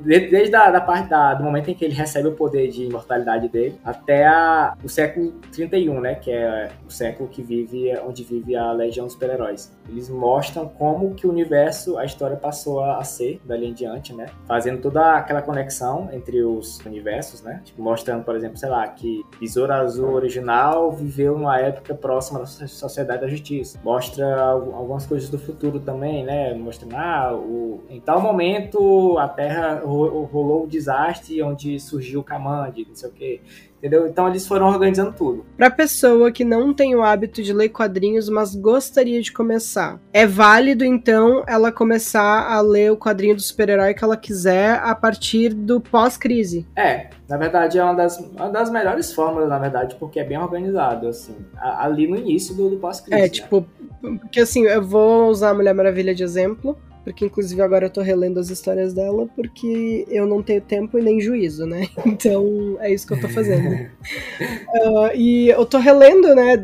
Desde a da parte da, do momento em que ele recebe o poder de imortalidade dele até a, o século 31, né? Que é o século que vive, onde vive a Legião dos Super-Heróis. Eles mostram como que o universo, a história passou a ser dali em diante, né? Fazendo toda aquela conexão entre os universos, né? Tipo, mostrando, por exemplo, sei lá, que Besouro Azul original viveu numa época próxima da Sociedade da Justiça. Mostra algumas coisas do futuro também, né? Mostrando, ah, o, em tal momento a Terra Terra rolou o desastre onde surgiu o Kamand, não sei o quê. Entendeu? Então eles foram organizando tudo. Pra pessoa que não tem o hábito de ler quadrinhos, mas gostaria de começar, é válido então ela começar a ler o quadrinho do super-herói que ela quiser a partir do pós-crise? É, na verdade é uma das, uma das melhores formas, na verdade, porque é bem organizado, assim, ali no início do, do pós-crise. É, né? tipo, porque assim, eu vou usar a Mulher Maravilha de exemplo porque inclusive agora eu tô relendo as histórias dela porque eu não tenho tempo e nem juízo, né? [laughs] Então é isso que eu tô fazendo. uh, [laughs] e eu tô relendo, né?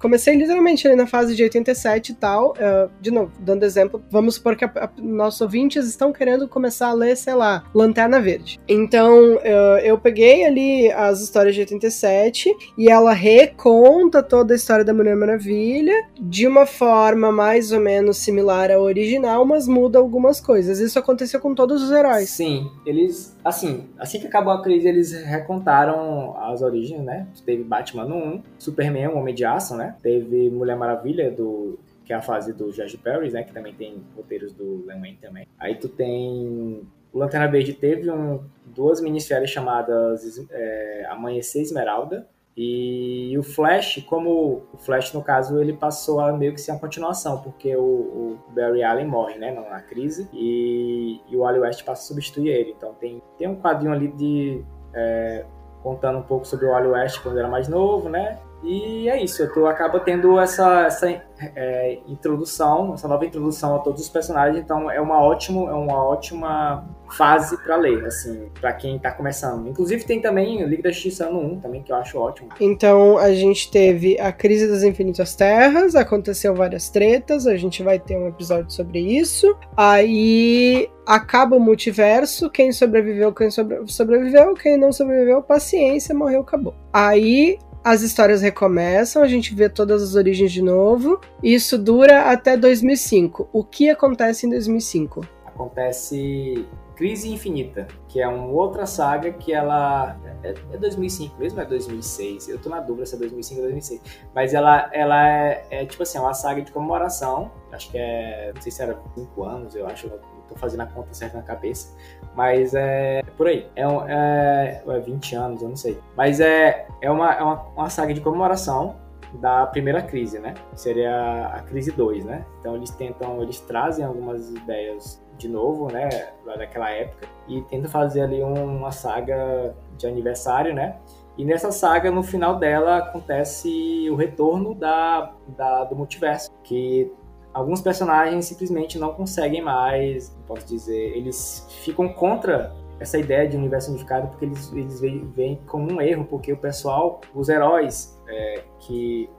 Comecei literalmente ali na fase de 87 e tal. Uh, de novo, dando exemplo, vamos supor que a, a, nossos ouvintes estão querendo começar a ler, sei lá, Lanterna Verde. Então uh, eu peguei ali as histórias de 87 e ela reconta toda a história da Mulher Maravilha de uma forma mais ou menos similar à original, mas muda algumas coisas. Isso aconteceu com todos os heróis. Sim, eles, assim, assim que acabou a crise, eles recontaram as origens, né? Teve Batman no 1, Superman, Homem de Aço, né? Teve Mulher Maravilha, do que é a fase do George Perry, né? Que também tem roteiros do Len também. Aí tu tem... O Lanterna Verde teve um, duas minisséries chamadas é, Amanhecer Esmeralda, e o Flash, como o Flash, no caso, ele passou a meio que ser uma continuação, porque o, o Barry Allen morre, né, na crise, e, e o Wally West passa a substituir ele. Então tem, tem um quadrinho ali de... É, contando um pouco sobre o Wally West quando era mais novo, né? E é isso, tu acaba tendo essa, essa é, introdução, essa nova introdução a todos os personagens, então é uma, ótimo, é uma ótima fase para ler, assim, para quem tá começando. Inclusive tem também Liga da Justiça ano 1 também, que eu acho ótimo. Então a gente teve a crise das infinitas terras, aconteceu várias tretas, a gente vai ter um episódio sobre isso. Aí acaba o multiverso, quem sobreviveu, quem sobre, sobreviveu, quem não sobreviveu, paciência, morreu, acabou. Aí as histórias recomeçam, a gente vê todas as origens de novo. Isso dura até 2005. O que acontece em 2005? Acontece Crise Infinita, que é uma outra saga que ela é, é 2005 mesmo, é 2006. Eu tô na dúvida se é 2005 ou 2006. Mas ela, ela é, é, tipo assim, é uma saga de comemoração. Acho que é, não sei se era 5 anos, eu acho, tô fazendo a conta certa na cabeça. Mas é por aí. É, é, é 20 anos, eu não sei. Mas é, é, uma, é uma, uma saga de comemoração da primeira crise, né? Seria a crise 2, né? Então eles tentam, eles trazem algumas ideias de novo, né, daquela época, e tenta fazer ali uma saga de aniversário, né? E nessa saga, no final dela, acontece o retorno da, da do multiverso, que alguns personagens simplesmente não conseguem mais, posso dizer, eles ficam contra essa ideia de universo unificado porque eles, eles veem como um erro, porque o pessoal, os heróis é, que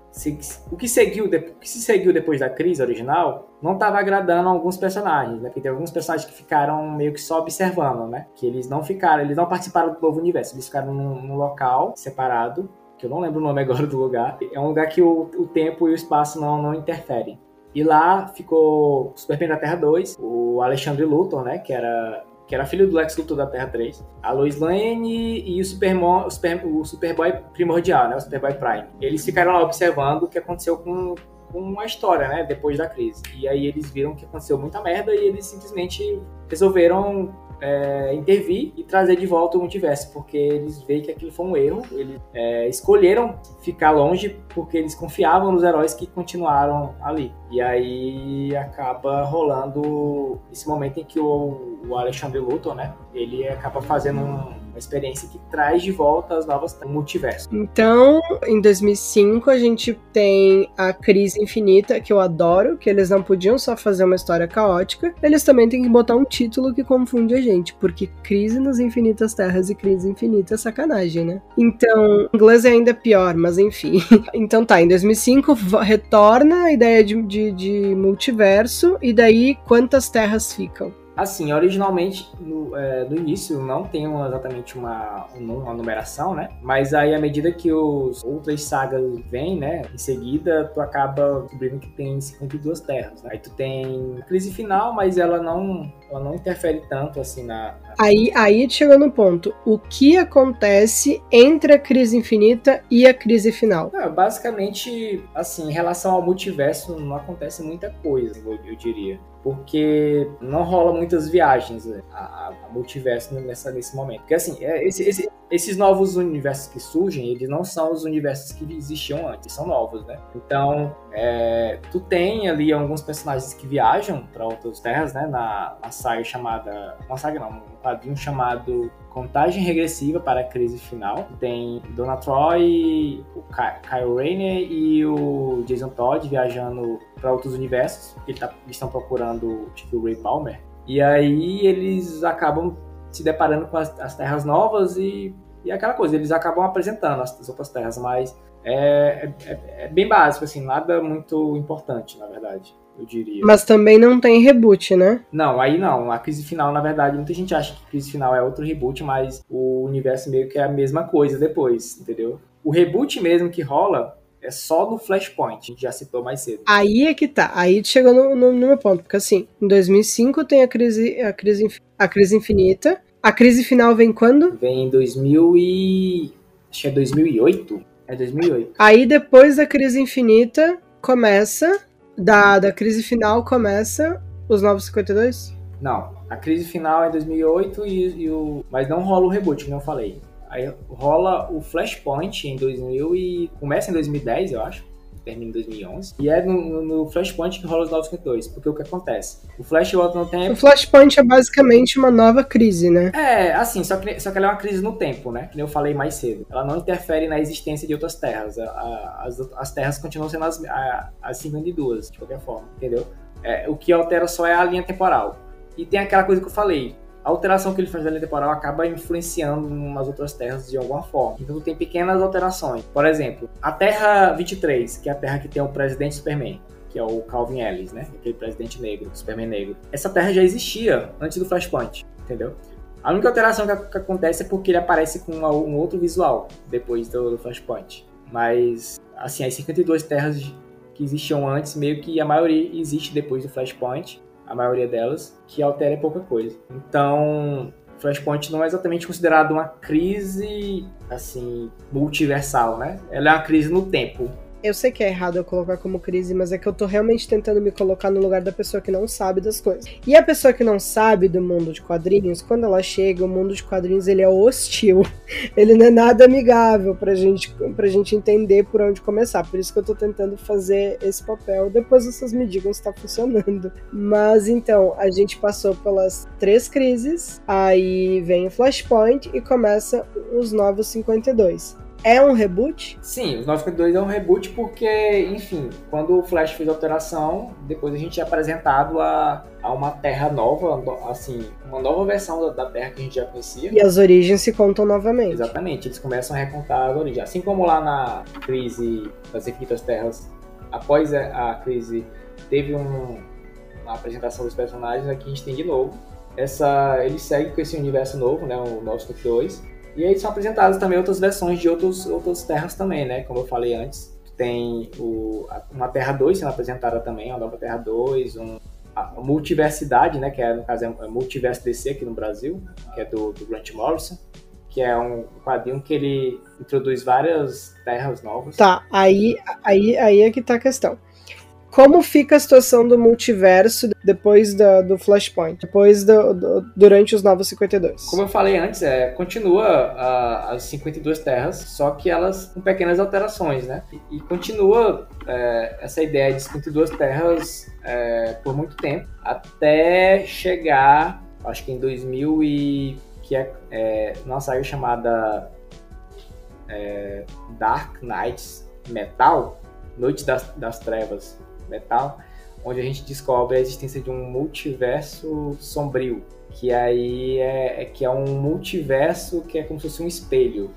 o que seguiu o que se seguiu depois da crise original não estava agradando alguns personagens, né? Porque tem alguns personagens que ficaram meio que só observando, né? Que eles não ficaram, eles não participaram do novo universo, eles ficaram num, num local separado, que eu não lembro o nome agora do lugar. É um lugar que o, o tempo e o espaço não, não interferem. E lá ficou Superman da Terra 2, o Alexandre Luthor, né? Que era que era filho do Lex Luthor da Terra 3, a Lois Lane e o, Superman, o, Super, o Superboy primordial, né, o Superboy Prime. Eles ficaram lá observando o que aconteceu com, com a história, né, depois da crise. E aí eles viram que aconteceu muita merda e eles simplesmente resolveram é, intervir e trazer de volta o multiverso, porque eles veem que aquilo foi um erro. Eles é, escolheram ficar longe porque eles confiavam nos heróis que continuaram ali. E aí acaba rolando esse momento em que o, o Alexandre Luthor, né, ele acaba fazendo um experiência que traz de volta as novas multiversos. Então, em 2005 a gente tem a Crise Infinita, que eu adoro, que eles não podiam só fazer uma história caótica, eles também têm que botar um título que confunde a gente, porque Crise nas Infinitas Terras e Crise Infinita é sacanagem, né? Então, inglês é ainda pior, mas enfim. [laughs] então tá, em 2005 retorna a ideia de, de, de multiverso, e daí quantas terras ficam? Assim, originalmente, no, é, no início, não tem uma, exatamente uma, uma numeração, né? Mas aí, à medida que os outras sagas vêm, né? Em seguida, tu acaba descobrindo que tem 52 terras. Né? Aí tu tem a crise final, mas ela não, ela não interfere tanto, assim, na... Aí, aí chegou no ponto. O que acontece entre a crise infinita e a crise final? Não, basicamente, assim, em relação ao multiverso, não acontece muita coisa, eu, eu diria porque não rola muitas viagens né, a, a, multiverso nessa, nesse momento. Porque assim, é, esse, esse, esses novos universos que surgem, eles não são os universos que existiam antes, são novos, né? Então, é, tu tem ali alguns personagens que viajam para outras terras, né? Na, na saga chamada. Uma saga não, um quadrinho chamado Contagem Regressiva para a Crise Final. Tem Donna Troy, o Kyle Rayner e o Jason Todd viajando para outros universos. Eles, tá, eles estão procurando tipo, o Ray Palmer. E aí eles acabam se deparando com as, as terras novas e, e aquela coisa, eles acabam apresentando as, as outras terras, mas é, é, é, bem básico, assim, nada muito importante, na verdade, eu diria. Mas também não tem reboot, né? Não, aí não. A crise final, na verdade, muita gente acha que crise final é outro reboot, mas o universo meio que é a mesma coisa depois, entendeu? O reboot mesmo que rola é só no Flashpoint, a gente já citou mais cedo. Aí é que tá, aí chegou no, no, no meu ponto, porque assim, em 2005 tem a crise, a crise, a crise infinita, a crise final vem quando? Vem em 2000 e... acho que é 2008? É 2008. Aí depois da crise infinita começa, da, da crise final começa os Novos 52? Não, a crise final é 2008 e, e o... mas não rola o reboot, como eu falei. Aí rola o Flashpoint em 2000 e começa em 2010, eu acho. Termina em 2011. E é no, no Flashpoint que rola os 952. Porque o que acontece? O Flash volta no tempo. O Flashpoint é basicamente uma nova crise, né? É, assim, só que, só que ela é uma crise no tempo, né? Que eu falei mais cedo. Ela não interfere na existência de outras terras. A, a, as, as terras continuam sendo as, a, as 52, de qualquer forma, entendeu? É, o que altera só é a linha temporal. E tem aquela coisa que eu falei a alteração que ele faz na linha temporal acaba influenciando nas outras terras de alguma forma. Então tem pequenas alterações. Por exemplo, a Terra 23, que é a Terra que tem o presidente Superman, que é o Calvin Ellis, né? Aquele presidente negro, Superman negro. Essa Terra já existia antes do Flashpoint, entendeu? A única alteração que, que acontece é porque ele aparece com uma, um outro visual depois do, do Flashpoint. Mas, assim, as 52 terras que existiam antes, meio que a maioria existe depois do Flashpoint a maioria delas, que altera pouca coisa. Então, Flashpoint não é exatamente considerado uma crise assim multiversal, né? Ela é uma crise no tempo. Eu sei que é errado eu colocar como crise, mas é que eu tô realmente tentando me colocar no lugar da pessoa que não sabe das coisas. E a pessoa que não sabe do mundo de quadrinhos, quando ela chega, o mundo de quadrinhos ele é hostil. [laughs] Ele não é nada amigável pra gente, pra gente entender por onde começar. Por isso que eu tô tentando fazer esse papel. Depois vocês me digam se tá funcionando. Mas então, a gente passou pelas três crises, aí vem o Flashpoint e começa os novos 52 é um reboot? Sim, os 952 é um reboot porque, enfim, quando o Flash fez a alteração, depois a gente é apresentado a, a uma Terra nova, assim, uma nova versão da, Terra que a gente já conhecia. E as origens se contam novamente. Exatamente, eles começam a recontar as origens. Assim como lá na crise das Infinitas Terras, após a crise, teve um, uma apresentação dos personagens, aqui a gente tem de novo. Essa, ele segue com esse universo novo, né, o 952 e aí são apresentadas também outras versões de outros, outras terras também, né? Como eu falei antes, tem o, uma Terra 2 sendo apresentada também, uma nova Terra 2, um, a Multiversidade, né? Que é, no caso, é Multiverso DC aqui no Brasil, que é do, do Grant Morrison que é um quadrinho que ele introduz várias terras novas. Tá, aí, aí, aí é que tá a questão. Como fica a situação do multiverso depois do, Flashpoint? Depois do, do, durante os Novos 52? Como eu falei antes, é, continua a, as 52 terras, só que elas com pequenas alterações, né? E, e continua é, essa ideia de 52 terras é, por muito tempo, até chegar, acho que em 2000 e... que é, é numa saga chamada é, Dark Knights Metal, Noite das, das Trevas, metal, onde a gente descobre a existência de um multiverso sombrio, que aí é, é, que é um multiverso que é como se fosse um espelho,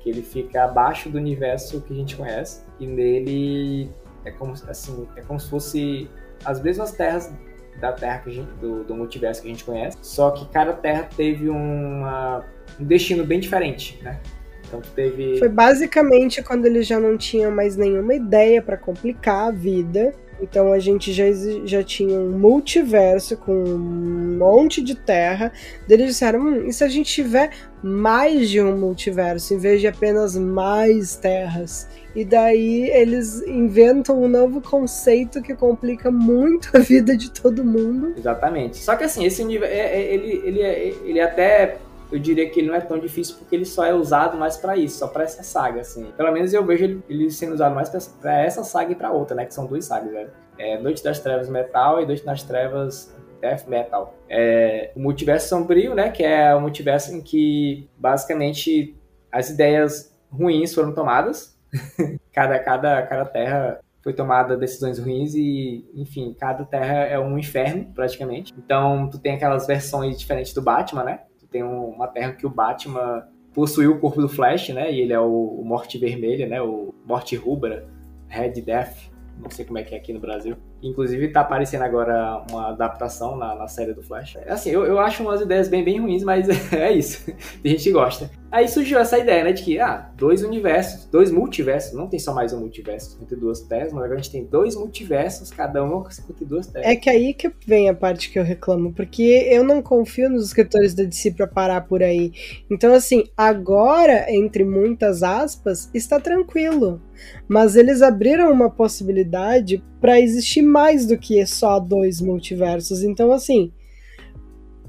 que ele fica abaixo do universo que a gente conhece e nele é como assim é como se fosse as mesmas terras da Terra que gente, do, do, multiverso que a gente conhece, só que cada Terra teve uma, um destino bem diferente, né? Então teve. Foi basicamente quando eles já não tinham mais nenhuma ideia para complicar a vida então a gente já, já tinha um multiverso com um monte de terra. Eles disseram: hum, e se a gente tiver mais de um multiverso, em vez de apenas mais terras? E daí eles inventam um novo conceito que complica muito a vida de todo mundo. Exatamente. Só que assim, esse universo, é, é, ele, ele, é, ele até eu diria que ele não é tão difícil porque ele só é usado mais para isso, só para essa saga, assim. Pelo menos eu vejo ele, ele sendo usado mais para essa saga e para outra, né? Que são duas sagas, velho. É Noite das Trevas Metal e Noite das Trevas Death Metal. É, o multiverso sombrio, né? Que é o multiverso em que basicamente as ideias ruins foram tomadas. [laughs] cada, cada, cada terra foi tomada decisões ruins e, enfim, cada terra é um inferno, praticamente. Então, tu tem aquelas versões diferentes do Batman, né? Tem uma terra que o Batman possuiu o corpo do Flash, né? E ele é o, o Morte Vermelha, né? O Morte Rubra, Red Death, não sei como é que é aqui no Brasil. Inclusive tá aparecendo agora uma adaptação na, na série do Flash. Assim, eu, eu acho umas ideias bem, bem ruins, mas [laughs] é isso. Tem gente que gosta. Aí surgiu essa ideia, né, de que, ah, dois universos, dois multiversos, não tem só mais um multiverso, 52 terras, mas agora a gente tem dois multiversos, cada um com 52 terras. É que aí que vem a parte que eu reclamo, porque eu não confio nos escritores da DC pra parar por aí. Então, assim, agora, entre muitas aspas, está tranquilo. Mas eles abriram uma possibilidade para existir mais do que só dois multiversos. Então, assim,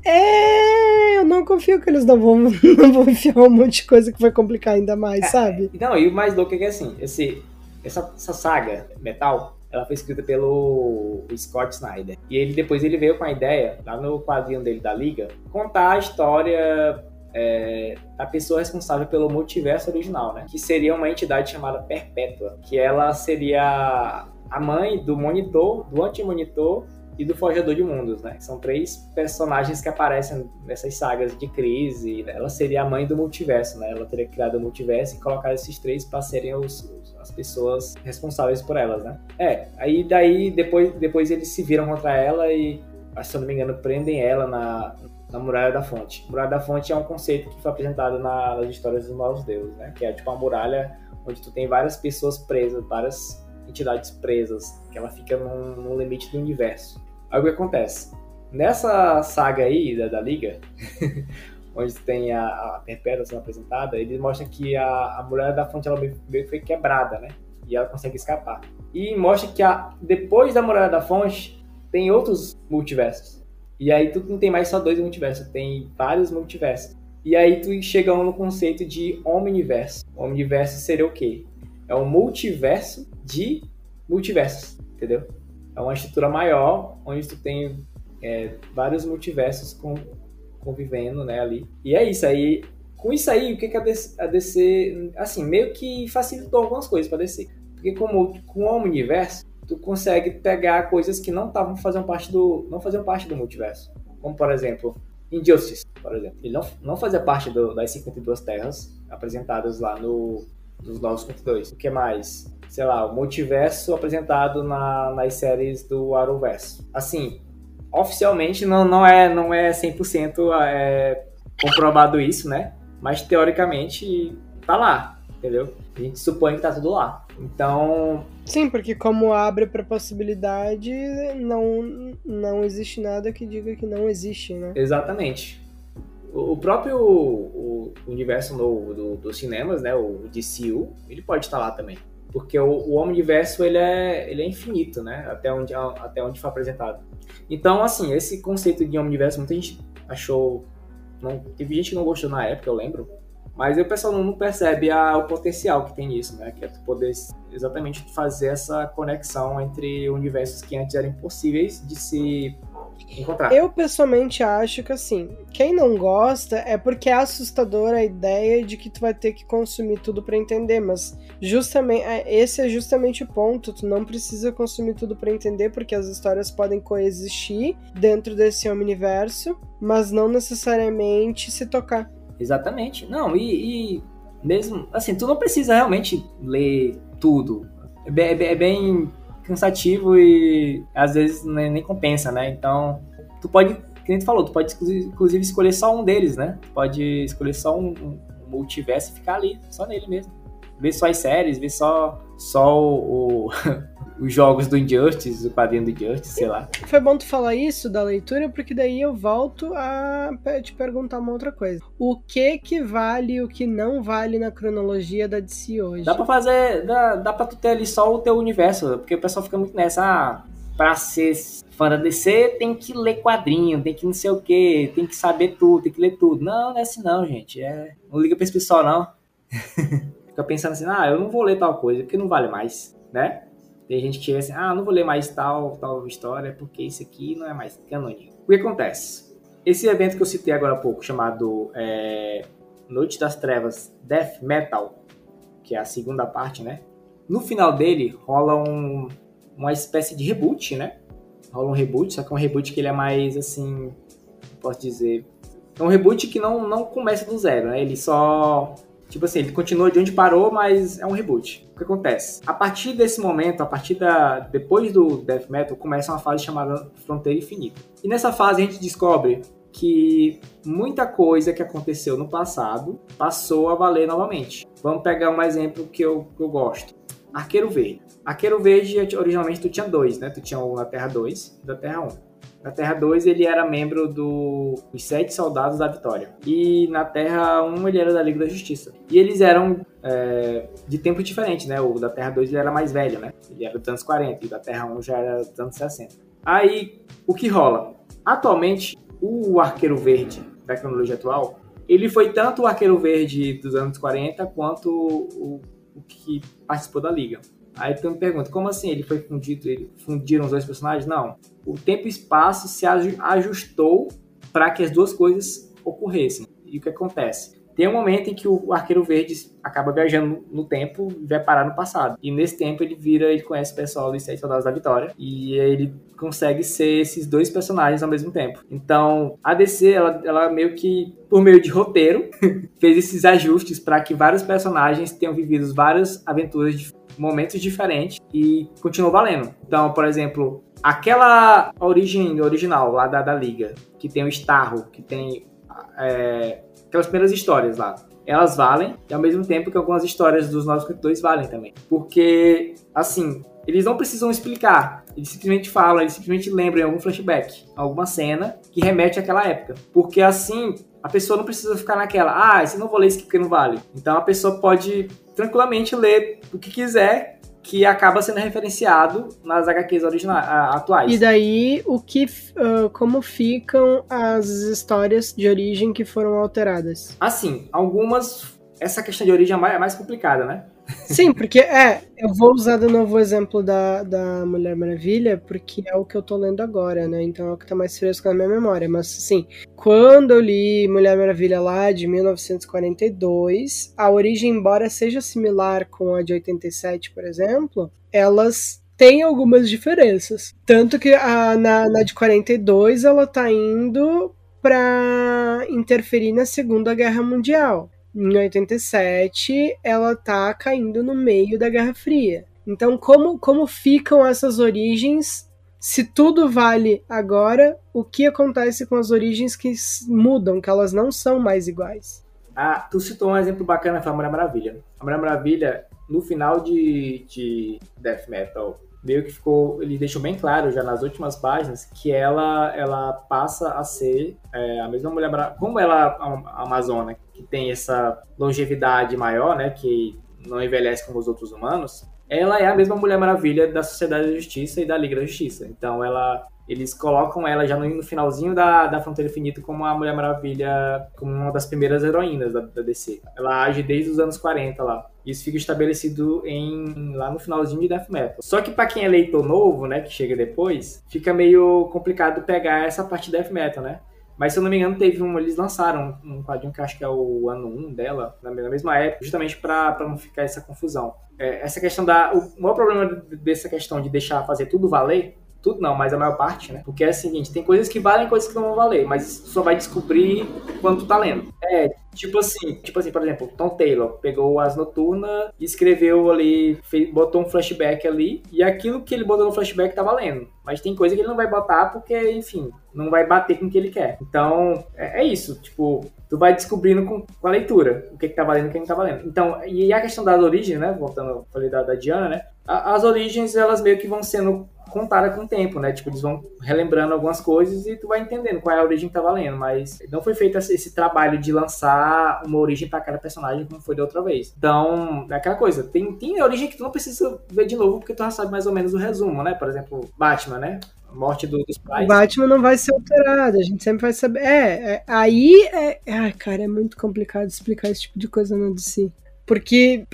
é, eu não confio que eles não vão, [laughs] não vão enfiar um monte de coisa que vai complicar ainda mais, é, sabe? Não, e o mais louco é que assim, esse essa, essa saga metal, ela foi escrita pelo Scott Snyder. E ele depois ele veio com a ideia, lá no quadrinho dele da Liga, contar a história é, da pessoa responsável pelo multiverso original, né? Que seria uma entidade chamada Perpétua, que ela seria a mãe do Monitor, do Anti-Monitor e do Forjador de Mundos, né? São três personagens que aparecem nessas sagas de crise. Ela seria a mãe do multiverso, né? Ela teria criado o multiverso e colocado esses três para serem os, os, as pessoas responsáveis por elas, né? É, aí daí depois, depois eles se viram contra ela e, se eu não me engano, prendem ela na, na Muralha da Fonte. Muralha da Fonte é um conceito que foi apresentado na, nas histórias dos Novos Deuses, né? Que é tipo uma muralha onde tu tem várias pessoas presas, várias entidades presas, que ela fica num, limite do universo. Aí o que acontece? Nessa saga aí da, da Liga, [laughs] onde tem a, a Perpétua sendo apresentada, ele mostra que a, a Muralha da Fonte ela meio que foi quebrada, né? E ela consegue escapar. E mostra que a, depois da Muralha da Fonte tem outros multiversos. E aí tu não tem mais só dois multiversos, tem vários multiversos. E aí tu chega no conceito de omniverso. O omniverso seria o quê? É um multiverso de multiversos, entendeu? É uma estrutura maior, onde tu tem é, vários multiversos com, convivendo, né, ali. E é isso aí. Com isso aí, o que, que a, DC, a DC, assim, meio que facilitou algumas coisas para DC. Porque como, com o universo, tu consegue pegar coisas que não estavam fazendo parte do, não faziam parte do multiverso. Como, por exemplo, Injustice, por exemplo. Ele não, não fazia parte do, das 52 terras apresentadas lá no, nos Novos 52. O que mais? sei lá, o multiverso apresentado na, nas séries do Arrowverso. Assim, oficialmente não, não é não é 100% é, comprovado isso, né? Mas teoricamente tá lá, entendeu? A gente supõe que tá tudo lá. Então, Sim, porque como abre para possibilidade, não, não existe nada que diga que não existe, né? Exatamente. O próprio o universo novo do, dos cinemas, né, o DCU, ele pode estar lá também porque o, o Omniverso ele é, ele é infinito, né? Até onde, até onde foi apresentado. Então, assim, esse conceito de Omniverso, muita gente achou. Não, teve gente que não gostou na época, eu lembro. Mas o pessoal não percebe a, o potencial que tem nisso, né? Que é tu poder exatamente fazer essa conexão entre universos que antes eram impossíveis de se encontrar. Eu pessoalmente acho que assim, quem não gosta é porque é assustadora a ideia de que tu vai ter que consumir tudo para entender, mas justamente é, esse é justamente o ponto, tu não precisa consumir tudo para entender porque as histórias podem coexistir dentro desse universo, mas não necessariamente se tocar. Exatamente. Não, e, e mesmo assim, tu não precisa realmente ler tudo. É bem, é bem, é cansativo e às vezes nem, nem compensa, né? Então, tu pode, como tu falou, tu pode inclusive escolher só um deles, né? Tu pode escolher só um, um multiverso e ficar ali, só nele mesmo. Ver só as séries, ver só, só o, [laughs] os jogos do Injustice, o quadrinho do Injustice, sei lá. Foi bom tu falar isso da leitura, porque daí eu volto a te perguntar uma outra coisa. O que que vale e o que não vale na cronologia da DC hoje? Dá pra fazer, dá, dá pra tu ter ali só o teu universo, porque o pessoal fica muito nessa, ah, pra ser fã da DC tem que ler quadrinho, tem que não sei o que, tem que saber tudo, tem que ler tudo. Não, não é assim não, gente. É... Não liga pra esse pessoal, não. [laughs] fica pensando assim, ah, eu não vou ler tal coisa, porque não vale mais, né? Tem gente que chega assim, ah, não vou ler mais tal, tal história, porque isso aqui não é mais canônico. O que acontece? Esse evento que eu citei agora há pouco, chamado é, Noite das Trevas Death Metal, que é a segunda parte, né? No final dele rola um, uma espécie de reboot, né? Rola um reboot, só que é um reboot que ele é mais assim, posso dizer, é um reboot que não, não começa do zero, né? Ele só Tipo assim, ele continua de onde parou, mas é um reboot. O que acontece? A partir desse momento, a partir da. Depois do Death Metal, começa uma fase chamada Fronteira Infinita. E nessa fase a gente descobre que muita coisa que aconteceu no passado passou a valer novamente. Vamos pegar um exemplo que eu, que eu gosto. Arqueiro Verde. Arqueiro Verde, originalmente tu tinha dois, né? Tu tinha o da Terra 2 e da Terra 1. Na Terra 2 ele era membro do, dos Sete Soldados da Vitória. E na Terra 1 ele era da Liga da Justiça. E eles eram é, de tempo diferente, né? O da Terra 2 ele era mais velho, né? Ele era dos anos 40 e o da Terra 1 já era dos anos 60. Aí, o que rola? Atualmente, o Arqueiro Verde da cronologia atual, ele foi tanto o Arqueiro Verde dos anos 40 quanto o, o que participou da Liga. Aí tu me pergunta, como assim ele foi fundido, ele fundiram os dois personagens? Não. O tempo e espaço se ajustou para que as duas coisas ocorressem. E o que acontece? Tem um momento em que o Arqueiro Verde acaba viajando no tempo e vai parar no passado. E nesse tempo ele vira, ele conhece o pessoal dos Sete Soldados da Vitória. E ele consegue ser esses dois personagens ao mesmo tempo. Então, a DC, ela, ela meio que, por meio de roteiro, [laughs] fez esses ajustes para que vários personagens tenham vivido várias aventuras momentos diferentes e continuou valendo. Então, por exemplo, aquela origem original lá da, da Liga, que tem o Starro, que tem é, aquelas primeiras histórias lá. Elas valem, e ao mesmo tempo que algumas histórias dos 952 valem também. Porque, assim, eles não precisam explicar. Eles simplesmente falam, eles simplesmente lembram em algum flashback, alguma cena que remete àquela época. Porque assim, a pessoa não precisa ficar naquela, ah, esse não vou ler isso aqui porque não vale. Então a pessoa pode tranquilamente ler o que quiser que acaba sendo referenciado nas HQs originais, atuais. E daí, o que, uh, como ficam as histórias de origem que foram alteradas? Assim, algumas, essa questão de origem é mais, é mais complicada, né? Sim, porque é, eu vou usar de novo o exemplo da, da Mulher Maravilha, porque é o que eu tô lendo agora, né? Então é o que tá mais fresco na minha memória. Mas assim, quando eu li Mulher Maravilha lá de 1942, a origem, embora seja similar com a de 87, por exemplo, elas têm algumas diferenças. Tanto que a, na, na de 42 ela tá indo para interferir na Segunda Guerra Mundial em 87, ela tá caindo no meio da Guerra Fria. Então, como, como ficam essas origens? Se tudo vale agora, o que acontece com as origens que mudam, que elas não são mais iguais? Ah, tu citou um exemplo bacana, foi a Mulher Maravilha. A Mulher Maravilha, no final de, de Death Metal, meio que ficou, ele deixou bem claro já nas últimas páginas que ela ela passa a ser é, a mesma mulher como ela a Amazona que tem essa longevidade maior, né, que não envelhece como os outros humanos, ela é a mesma Mulher Maravilha da Sociedade da Justiça e da Liga da Justiça. Então ela eles colocam ela já no, finalzinho da, da Fronteira Infinita como a Mulher Maravilha, como uma das primeiras heroínas da, da, DC. Ela age desde os anos 40 lá. Isso fica estabelecido em lá no finalzinho de Death Metal. Só que para quem é leitor novo, né, que chega depois, fica meio complicado pegar essa parte de Death Metal, né? Mas se eu não me engano, teve um. Eles lançaram um quadrinho que acho que é o ano 1 dela, na mesma época, justamente para não ficar essa confusão. É, essa questão da. O maior problema dessa questão de deixar fazer tudo valer tudo não, mas a maior parte, né? Porque é o seguinte, tem coisas que valem coisas que não vão valer, mas só vai descobrir quando tu tá lendo. É, tipo assim, tipo assim, por exemplo, Tom Taylor pegou as noturnas escreveu ali, fez, botou um flashback ali, e aquilo que ele botou no flashback tá valendo. Mas tem coisa que ele não vai botar porque, enfim, não vai bater com o que ele quer. Então, é, é isso, tipo, tu vai descobrindo com, com, a leitura o que, que tá valendo e o que não tá valendo. Então, e a questão das origens, né? Voltando, falei da, da Diana, né? A, as origens, elas meio que vão sendo contada com o tempo, né? Tipo, eles vão relembrando algumas coisas e tu vai entendendo qual é a origem que tá valendo. Mas não foi feito esse trabalho de lançar uma origem para cada personagem como foi da outra vez. Então, é aquela coisa. Tem, tem origem que tu não precisa ver de novo porque tu já sabe mais ou menos o resumo, né? Por exemplo, Batman, né? Morte do, dos pais. O Batman não vai ser alterado, a gente sempre vai saber. É, é aí é. Ai, cara, é muito complicado explicar esse tipo de coisa no DC. Porque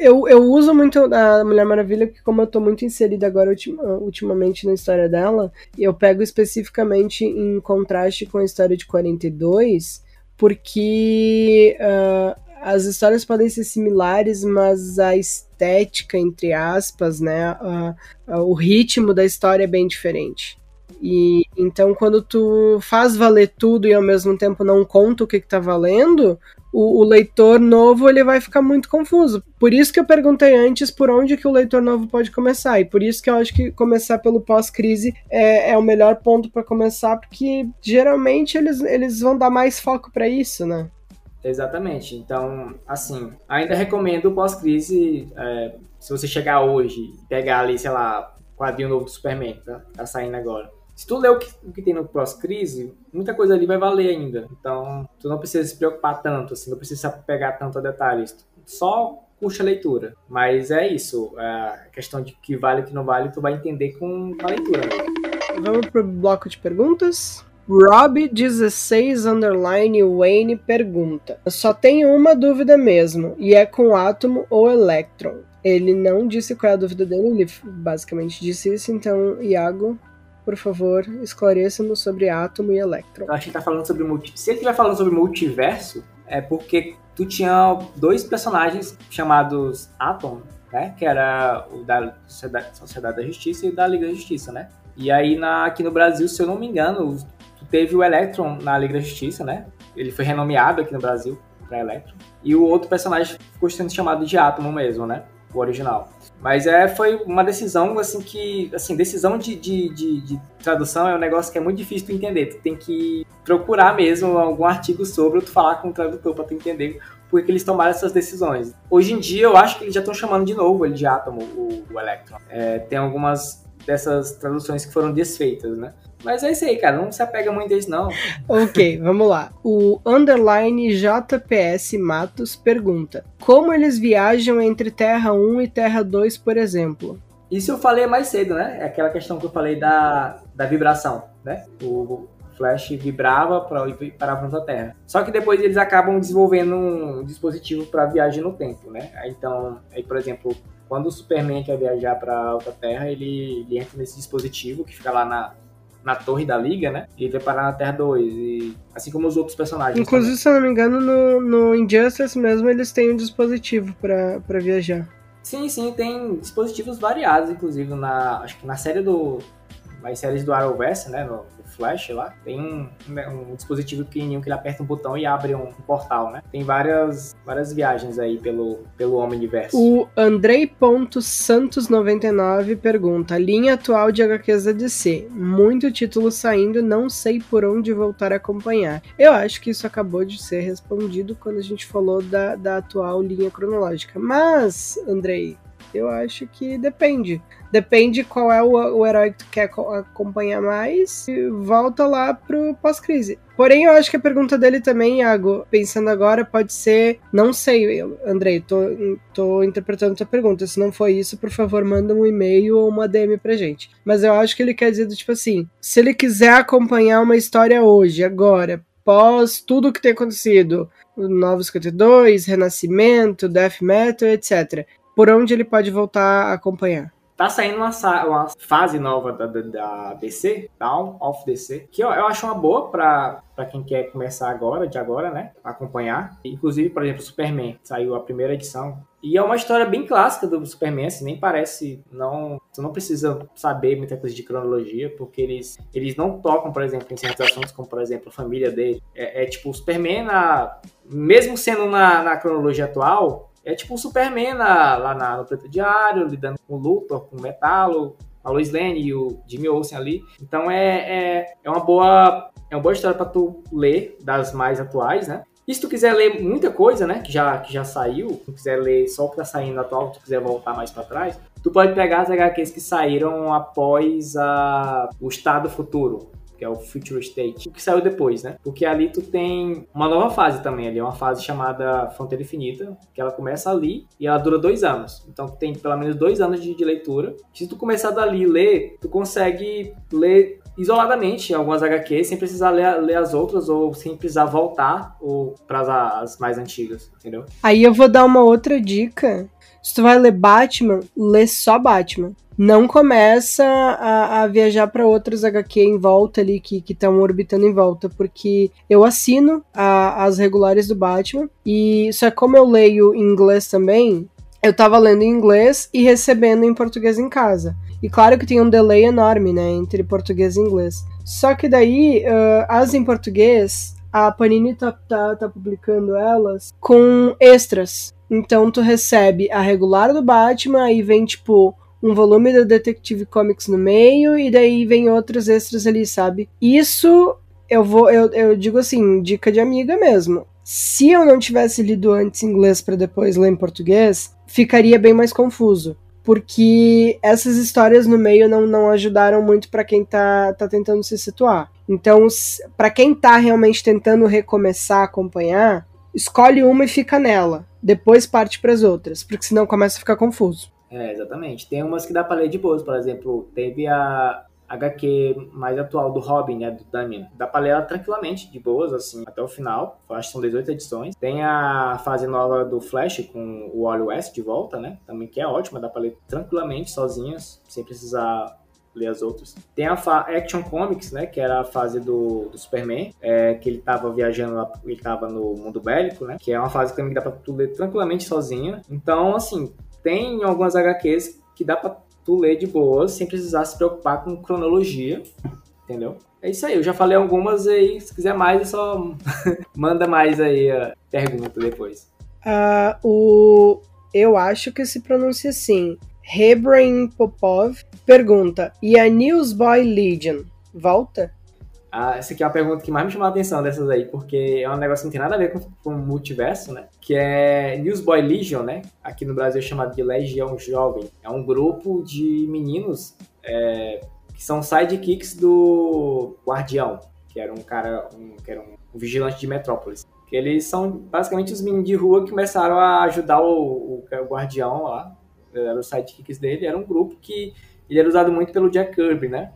eu, eu uso muito a Mulher Maravilha, porque como eu tô muito inserida agora ultima, ultimamente na história dela, eu pego especificamente em contraste com a história de 42, porque uh, as histórias podem ser similares, mas a estética, entre aspas, né, uh, uh, o ritmo da história é bem diferente. E então, quando tu faz valer tudo e ao mesmo tempo não conta o que, que tá valendo, o, o, leitor novo ele vai ficar muito confuso. Por isso que eu perguntei antes por onde que o leitor novo pode começar. E por isso que eu acho que começar pelo pós-crise é, é, o melhor ponto para começar, porque geralmente eles, eles vão dar mais foco para isso, né? Exatamente. Então, assim, ainda recomendo o pós-crise. É, se você chegar hoje pegar ali, sei lá, quadrinho novo do Superman, tá, tá saindo agora se tu ler o que, o que tem no pós-crise, muita coisa ali vai valer ainda. Então, tu não precisa se preocupar tanto, assim, não precisa pegar tanto a detalhes. Só puxa a leitura. Mas é isso. A questão de que vale e que não vale, tu vai entender com a leitura. Vamos pro bloco de perguntas? Rob16 underline Wayne pergunta: Só tenho uma dúvida mesmo, e é com átomo ou elétron. Ele não disse qual é a dúvida dele, ele basicamente disse isso, então, Iago, por favor, esclareça-nos sobre átomo e elétron. Acho que ele tá falando sobre. Se ele estiver falando sobre multiverso, é porque tu tinha dois personagens chamados Atom, né? Que era o da Sociedade, da Justiça e o da Liga da Justiça, né? E aí na, aqui no Brasil, se eu não me engano, teve o Electron na Liga da Justiça, né? Ele foi renomeado aqui no Brasil para Electron. E o outro personagem ficou sendo chamado de Átomo mesmo, né? O original. Mas é, foi uma decisão, assim, que... Assim, decisão de, de, de, de tradução é um negócio que é muito difícil de entender. Tu tem que procurar mesmo algum artigo sobre ou tu falar com o tradutor para tu entender por que eles tomaram essas decisões. Hoje em dia, eu acho que eles já estão chamando de novo ele de átomo, o, o Electron. É, tem algumas dessas traduções que foram desfeitas, né? Mas é isso aí, cara. Não se apega muito a isso, não. [laughs] Ok, vamos lá. O underline JPS Matos pergunta: Como eles viajam entre Terra 1 e Terra 2, por exemplo? Isso eu falei mais cedo, né? É aquela questão que eu falei da, da vibração, né? O, Flash vibrava para para a Terra. Só que depois eles acabam desenvolvendo um dispositivo para viagem no tempo, né? Então, aí, por exemplo, quando o Superman quer viajar para outra Terra, ele, ele, entra nesse dispositivo que fica lá na, na torre da Liga, né? E vai parar na Terra 2. E, assim como os outros personagens. Inclusive, também. se eu não me engano, no, no Injustice mesmo eles têm um dispositivo para viajar. Sim, sim, tem dispositivos variados, inclusive, na. Acho que na série do. Nas séries do Arrowverse, né? No, Flash lá, tem um, um, dispositivo pequenininho que ele aperta um botão e abre um, portal, né? Tem várias, várias viagens aí pelo, pelo Omniverse. O Andrei.santos99 pergunta: linha atual de HQs da DC. Muito título saindo, não sei por onde voltar a acompanhar. Eu acho que isso acabou de ser respondido quando a gente falou da, da atual linha cronológica. Mas, Andrei, eu acho que depende. Depende qual é o, o herói que tu quer acompanhar mais e volta lá pro pós-crise. Porém, eu acho que a pergunta dele também, Iago, pensando agora, pode ser. Não sei, Andrei, tô, tô interpretando tua pergunta. Se não foi isso, por favor, manda um e-mail ou uma DM pra gente. Mas eu acho que ele quer dizer, tipo assim, se ele quiser acompanhar uma história hoje, agora, pós tudo que tem acontecido, Novos 52, Renascimento, Death Metal, etc por onde ele pode voltar a acompanhar? Tá saindo uma, uma fase nova da, da, da, DC, Down of DC, que eu, eu acho uma boa para quem quer começar agora, de agora, né? Acompanhar. Inclusive, por exemplo, Superman, saiu a primeira edição. E é uma história bem clássica do Superman, assim, nem parece. não Você não precisa saber muita coisa de cronologia, porque eles, eles não tocam, por exemplo, em certos assuntos, como, por exemplo, a família dele. É, é tipo, o Superman, na, mesmo sendo na, na cronologia atual, é tipo o Superman na, lá na, no Preto Diário, lidando com o Luthor, com o Metalo, a Lois Lane e o Jimmy Olsen ali. Então é, é, é uma boa é uma boa história para tu ler das mais atuais, né? E se tu quiser ler muita coisa, né, que já, que já saiu, se tu quiser ler só o que tá saindo atual, se tu quiser voltar mais para trás, tu pode pegar as HQs que saíram após a, o Estado Futuro, que é o Future State, o que saiu depois, né? Porque ali tu tem uma nova fase também, ali é uma fase chamada Fronteira Infinita, que ela começa ali e ela dura dois anos. Então tu tem pelo menos dois anos de, de leitura. Se tu começar dali ler, tu consegue ler isoladamente algumas HQs sem precisar ler, ler as outras ou sem precisar voltar para as mais antigas, entendeu? Aí eu vou dar uma outra dica. Se tu vai ler Batman, lê só Batman não começa a, a viajar para outras HQ em volta ali que estão orbitando em volta, porque eu assino a, as regulares do Batman e só como eu leio em inglês também, eu tava lendo em inglês e recebendo em português em casa. E claro que tem um delay enorme, né, entre português e inglês. Só que daí, uh, as em português, a Panini tá, tá, tá publicando elas com extras. Então tu recebe a regular do Batman, aí vem tipo um volume da Detective Comics no meio e daí vem outros extras ali, sabe? Isso eu vou, eu, eu digo assim, dica de amiga mesmo. Se eu não tivesse lido antes em inglês para depois ler em português, ficaria bem mais confuso. Porque essas histórias no meio não, não ajudaram muito para quem tá, tá tentando se situar. Então, para quem tá realmente tentando recomeçar a acompanhar, escolhe uma e fica nela. Depois parte para as outras, porque senão começa a ficar confuso. É, exatamente. Tem umas que dá pra ler de boas, por exemplo, teve a, HQ mais atual do Robin, né, do Damian. Dá pra ler ela tranquilamente, de boas, assim, até o final. Eu acho que são 18 edições. Tem a fase nova do Flash com o Wally West de volta, né, também que é ótima, dá pra ler tranquilamente, sozinhas, sem precisar ler as outras. Tem a Action Comics, né, que era a fase do, do Superman, é, que ele tava viajando, lá, ele tava no mundo bélico, né, que é uma fase que também dá pra tu ler tranquilamente sozinha. Então, assim, tem algumas HQs que dá pra tu ler de boa, sem precisar se preocupar com cronologia, [laughs] entendeu? É isso aí, eu já falei algumas aí, se quiser mais é só [laughs] manda mais aí a pergunta depois. Uh, o... Eu acho que se pronuncia assim, Hebrain Popov pergunta: e a Newsboy Legion volta? Ah, essa aqui é uma pergunta que mais me chamou a atenção dessas aí, porque é um negócio que não tem nada a ver com, com o multiverso, né? Que é Newsboy Legion, né? Aqui no Brasil é chamado de Legião Jovem. É um grupo de meninos é, que são sidekicks do Guardião, que era um cara, um, que era um, vigilante de Metrópolis. Eles são basicamente os meninos de rua que começaram a ajudar o, o, o Guardião lá, eram os sidekicks dele, era um grupo que ele era usado muito pelo Jack Kirby, né,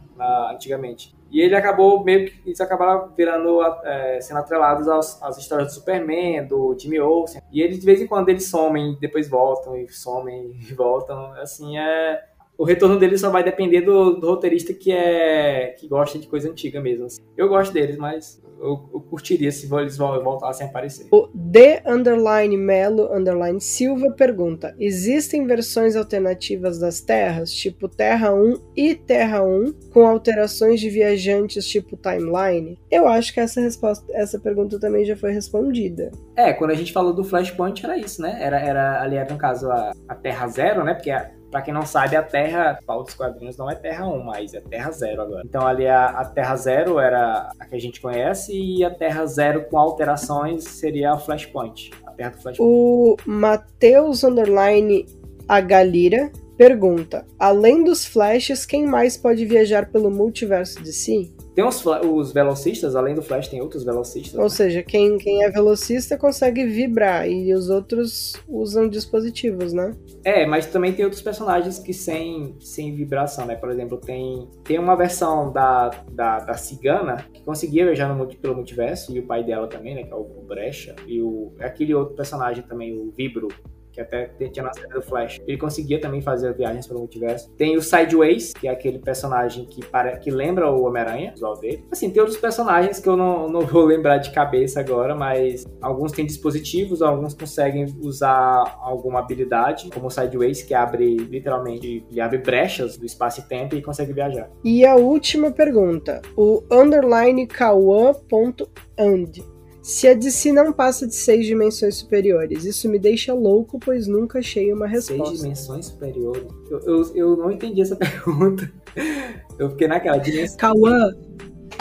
antigamente. E ele acabou meio que eles acabaram virando é, sendo atrelados às, às, histórias do Superman, do Jimmy Olsen. E eles de vez em quando eles somem depois voltam e somem [laughs] e voltam. Assim é o retorno deles só vai depender do, do, roteirista que é que gosta de coisa antiga mesmo. Assim. Eu gosto deles, mas eu, eu, curtiria se eles voltassem a aparecer. O D underline Melo underline Silva pergunta: existem versões alternativas das terras, tipo Terra 1 e Terra 1, com alterações de viajantes tipo timeline? Eu acho que essa resposta, essa pergunta também já foi respondida. É, quando a gente falou do Flashpoint era isso, né? Era, era ali era no caso a, a Terra Zero, né? Porque a, Pra quem não sabe, a Terra, pau dos quadrinhos, não é Terra 1, mas é Terra Zero agora. Então ali a, a, Terra Zero era a que a gente conhece e a Terra Zero com alterações seria a Flashpoint. A Terra do Flashpoint. O Matheus Underline a Galira pergunta: Além dos Flashes, quem mais pode viajar pelo multiverso de si? Tem os, os velocistas, além do Flash, tem outros velocistas. Ou né? seja, quem, quem é velocista consegue vibrar e os outros usam dispositivos, né? É, mas também tem outros personagens que sem, sem vibração, né? Por exemplo, tem, tem uma versão da, da, da cigana que conseguia viajar no, pelo multiverso, e o pai dela também, né? Que é o, o Brecha, e o, aquele outro personagem também, o Vibro, que até tinha na série do Flash. Ele conseguia também fazer viagens pelo multiverso. Tem o Sideways, que é aquele personagem que, para, que lembra o Homem-Aranha, visual dele. Assim, tem outros personagens que eu não, não vou [laughs] lembrar de cabeça agora, mas alguns têm dispositivos, alguns conseguem usar alguma habilidade, como o Sideways, que abre, literalmente, ele abre brechas do espaço e tempo e consegue viajar. E a última pergunta, o underline kawan.and se a DC não passa de seis dimensões superiores, isso me deixa louco, pois nunca achei uma resposta. Seis dimensões superiores? Eu, eu, eu não entendi essa [laughs] pergunta. Eu fiquei naquela dimensão. Cauã,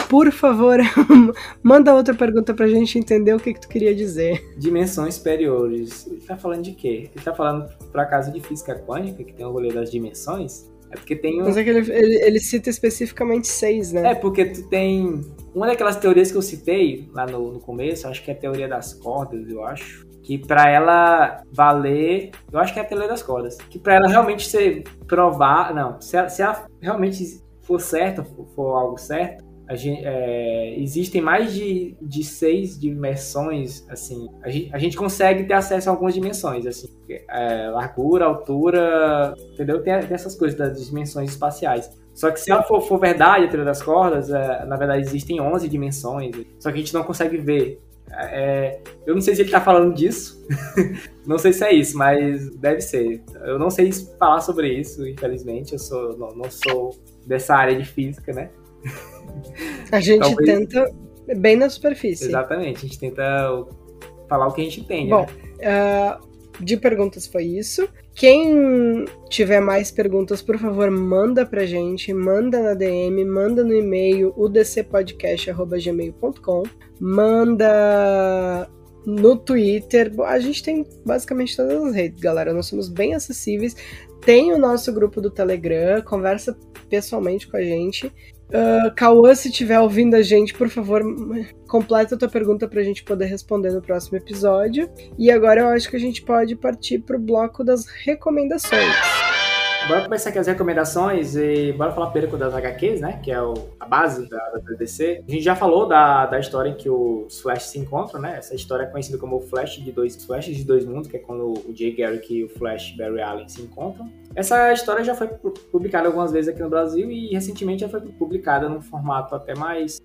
por favor, [laughs] manda outra pergunta pra gente entender o que, que tu queria dizer. Dimensões superiores. Ele tá falando de quê? Ele tá falando, por acaso, de física quântica, que tem o rolê das dimensões? É porque tem um... Mas é que ele, ele, ele, cita especificamente seis, né? É, porque tu tem. Uma daquelas teorias que eu citei lá no, no começo, acho que é a teoria das cordas, eu acho. Que para ela valer. Eu acho que é a teoria das cordas. Que para ela realmente ser provar. Não, se ela, se ela realmente for certa, for, for algo certo, Gente, é, existem mais de, de seis dimensões, assim, a gente, a gente consegue ter acesso a algumas dimensões, assim, é, largura, altura, entendeu? Tem, tem, essas coisas das dimensões espaciais. Só que se ela for, for verdade, a teoria das cordas, é, na verdade existem 11 dimensões, só que a gente não consegue ver. É, eu não sei se ele está falando disso, [laughs] não sei se é isso, mas deve ser. Eu não sei falar sobre isso, infelizmente, eu sou, não, não sou dessa área de física, né? [laughs] A gente Talvez... tenta bem na superfície. Exatamente, a gente tenta falar o que a gente tem. Bom, né? uh, de perguntas foi isso. Quem tiver mais perguntas, por favor, manda pra gente, manda na DM, manda no e-mail udcpodcast.gmail.com, manda no Twitter. A gente tem basicamente todas as redes, galera. Nós somos bem acessíveis. Tem o nosso grupo do Telegram, conversa pessoalmente com a gente. Uh, Cauã, se estiver ouvindo a gente, por favor, completa a tua pergunta para a gente poder responder no próximo episódio. E agora eu acho que a gente pode partir para o bloco das recomendações. Bora começar aqui as recomendações e bora falar primeiro das HQs, né? Que é o, a base da, da DC. A gente já falou da, da história em que os Flash se encontram, né? Essa história é conhecida como o Flash de dois Flashes de dois mundos, que é quando o Jay Garrick e o Flash Barry Allen se encontram. Essa história já foi publicada algumas vezes aqui no Brasil e recentemente já foi publicada num formato até mais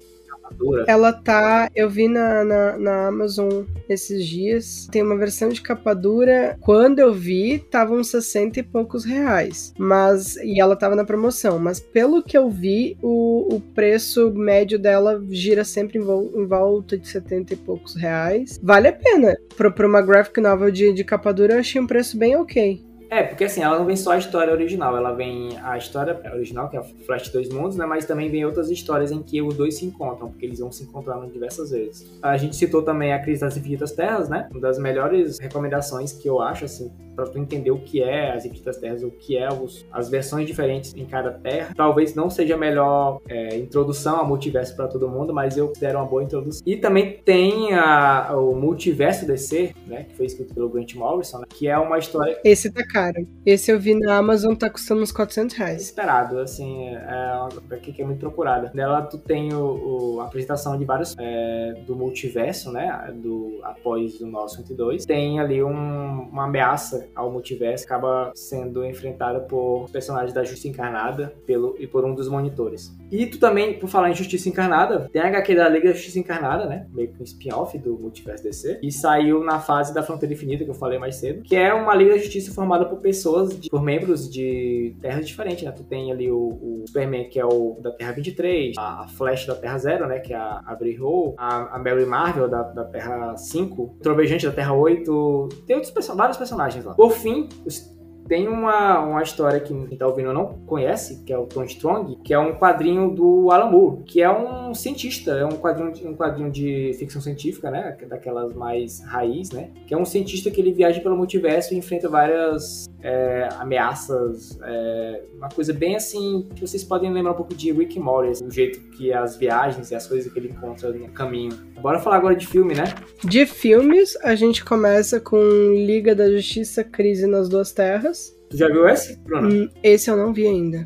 dura. Ela tá. Eu vi na, na, na, Amazon esses dias. Tem uma versão de capa dura. Quando eu vi, tava uns 60 e poucos reais. Mas. E ela tava na promoção. Mas pelo que eu vi, o, o preço médio dela gira sempre em, vol em volta de 70 e poucos reais. Vale a pena. Pra, pra uma graphic novel de, de eu achei um preço bem ok. É, porque assim, ela não vem só a história original, ela vem a história original, que é a Flash Dois Mundos, né? Mas também vem outras histórias em que os dois se encontram, porque eles vão se encontrando diversas vezes. A gente citou também a Crise das Infinitas Terras, né? Uma das melhores recomendações que eu acho, assim, para tu entender o que é as Infinitas Terras, o que é os, as versões diferentes em cada terra. Talvez não seja a melhor é, introdução ao multiverso para todo mundo, mas eu considero uma boa introdução. E também tem a, o Multiverso DC, né? Que foi escrito pelo Grant Morrison, né, que é uma história. Esse tá caro. Esse eu vi na Amazon, tá custando uns 400 reais. Esperado, assim, é uma HQ que é muito procurada. Nela tu tem o, o a apresentação de vários é, do multiverso, né? Do, após o nosso 102. Tem ali um, uma ameaça ao multiverso, acaba sendo enfrentada por personagens da Justiça Encarnada pelo, e por um dos monitores. E tu também, por falar em Justiça Encarnada, tem a HQ da Liga da Justiça Encarnada, né? Meio que um spin-off do multiverso DC. E saiu na fase da Fronteira Infinita, que eu falei mais cedo, que é uma Liga da Justiça formada por pessoas de, por membros de terras diferentes, né? Tu tem ali o, o, Superman, que é o da Terra 23, a Flash da Terra 0, né? Que é a, a Brie Hall, a, a Mary Marvel da, da Terra 5, o Trovejante da Terra 8, tem outros vários personagens lá. Por fim, os tem uma, uma história que quem tá ouvindo não conhece, que é o Tom Strong, que é um quadrinho do Alan Moore, que é um cientista, é um quadrinho, um quadrinho de ficção científica, né? Daquelas mais raiz, né? Que é um cientista que ele viaja pelo multiverso e enfrenta várias é, ameaças, é, uma coisa bem assim, que vocês podem lembrar um pouco de Rick Morty, assim, o jeito que as viagens e as coisas que ele encontra no caminho. Bora falar agora de filme, né? De filmes, a gente começa com Liga da Justiça, Crise nas Duas Terras. Tu já viu esse, Bruno? Hum, esse eu não vi ainda.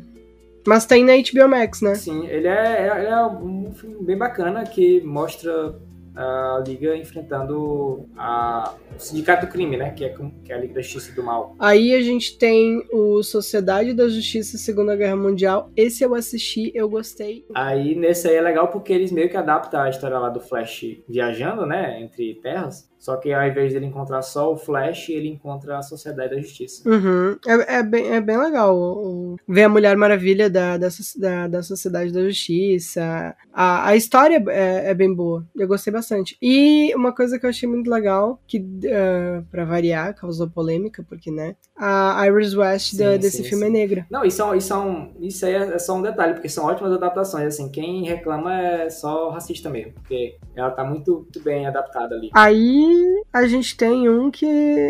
Mas tem na HBO Max, né? Sim, ele é, ele é um filme bem bacana que mostra a Liga enfrentando a, o Sindicato do Crime, né? Que é, que é a Liga da Justiça do Mal. Aí a gente tem o Sociedade da Justiça Segunda Guerra Mundial. Esse eu assisti, eu gostei. Aí nesse aí é legal porque eles meio que adaptam a história lá do Flash viajando, né? Entre terras. Só que ao invés dele encontrar só o Flash, ele encontra a Sociedade da Justiça. Uhum. É, é, bem, é bem legal o, ver a Mulher Maravilha da, da, da, da Sociedade da Justiça. A, a história é, é, bem boa. Eu gostei bastante. E uma coisa que eu achei muito legal, que uh, pra variar, causou polêmica, porque, né? A Iris West sim, da, desse sim, filme é sim. é negra. Não, isso, isso, é um, isso aí é só um detalhe, porque são ótimas adaptações. Assim, quem reclama é só racista mesmo, porque ela tá muito, muito bem adaptada ali. Aí a gente tem um que.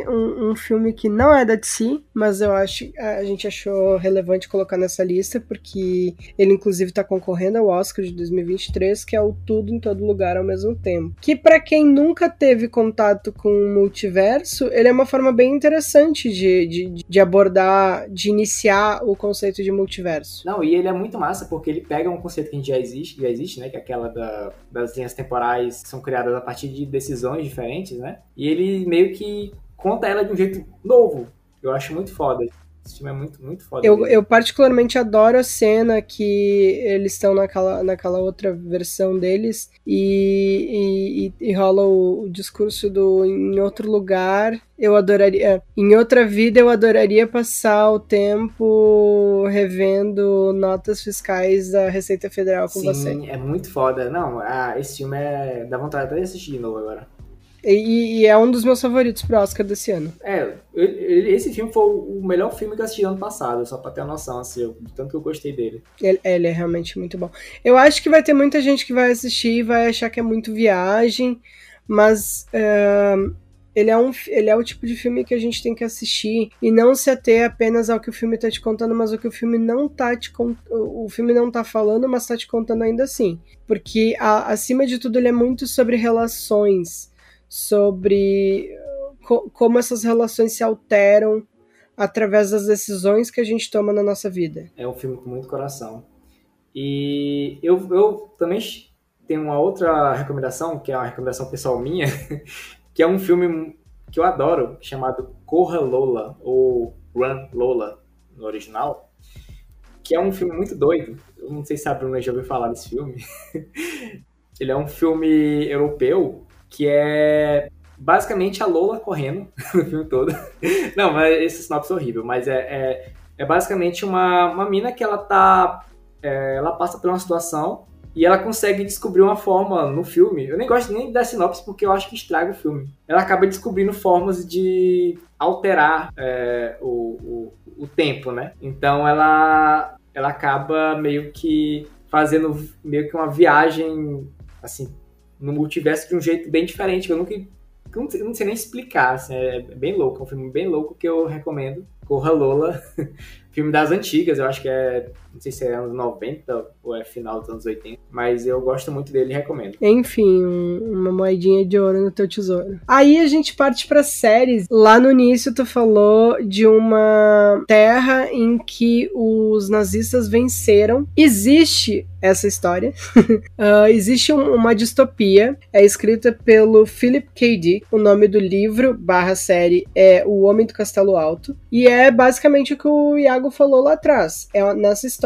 Um, um, filme que não é da DC, mas eu acho. A gente achou relevante colocar nessa lista, porque ele, inclusive, tá concorrendo ao Oscar de 2023, que é o Tudo em Todo Lugar ao mesmo tempo. Que, para quem nunca teve contato com o multiverso, ele é uma forma bem interessante de, de, de abordar, de iniciar o conceito de multiverso. Não, e ele é muito massa, porque ele pega um conceito que já existe, já existe, né? Que é aquela da, das linhas temporais que são criadas a partir de decisões diferentes né? E ele meio que conta ela de um jeito novo. Eu acho muito foda. Esse filme é muito, muito foda. Eu, eu particularmente adoro a cena que eles estão naquela, naquela outra versão deles e, e, e rola o, o, discurso do em outro lugar. Eu adoraria. Em outra vida, eu adoraria passar o tempo revendo notas fiscais da Receita Federal com Sim, você. Sim, é muito foda. Não, ah, esse filme é. dá vontade até de assistir de novo agora. E, e, é um dos meus favoritos pro Oscar desse ano. É, esse filme foi o melhor filme que eu assisti ano passado, só pra ter uma noção, assim, do tanto que eu gostei dele. Ele, ele, é realmente muito bom. Eu acho que vai ter muita gente que vai assistir e vai achar que é muito viagem, mas uh, ele, é um, ele é o tipo de filme que a gente tem que assistir e não se ater apenas ao que o filme tá te contando, mas o que o filme não tá te o filme não tá falando, mas tá te contando ainda assim. Porque, a, acima de tudo, ele é muito sobre relações sobre co como essas relações se alteram através das decisões que a gente toma na nossa vida. É um filme com muito coração. E eu, eu também tenho uma outra recomendação, que é uma recomendação pessoal minha, [laughs] que é um filme que eu adoro, chamado Corra Lola, ou Run Lola, no original, que é um filme muito doido. Eu não sei se a Bruna já ouviu falar desse filme. [laughs] Ele é um filme europeu que é basicamente a Lola correndo [laughs] no filme todo. Não, mas esse sinopse é horrível, mas é, é, é basicamente uma, uma mina que ela tá. É, ela passa por uma situação e ela consegue descobrir uma forma no filme. Eu nem gosto nem da sinopse porque eu acho que estraga o filme. Ela acaba descobrindo formas de alterar é, o, o, o tempo, né? Então ela, ela acaba meio que fazendo meio que uma viagem assim no multiverso de um jeito bem diferente. Eu nunca eu não, sei, não sei nem explicar, assim, é bem louco, é um filme bem louco que eu recomendo. Corra Lola, [laughs] filme das antigas, eu acho que é, não sei se é anos 90 ou é final dos anos 80, mas eu gosto muito dele e recomendo. Enfim, uma moedinha de ouro no teu tesouro. Aí a gente parte para séries. Lá no início tu falou de uma terra em que os nazistas venceram. Existe essa história. uh, [laughs] existe um, uma distopia, é escrita pelo Philip K. Dick. O nome do livro barra série é O Homem do Castelo Alto. E é basicamente o que o Iago falou lá atrás. É nessa história,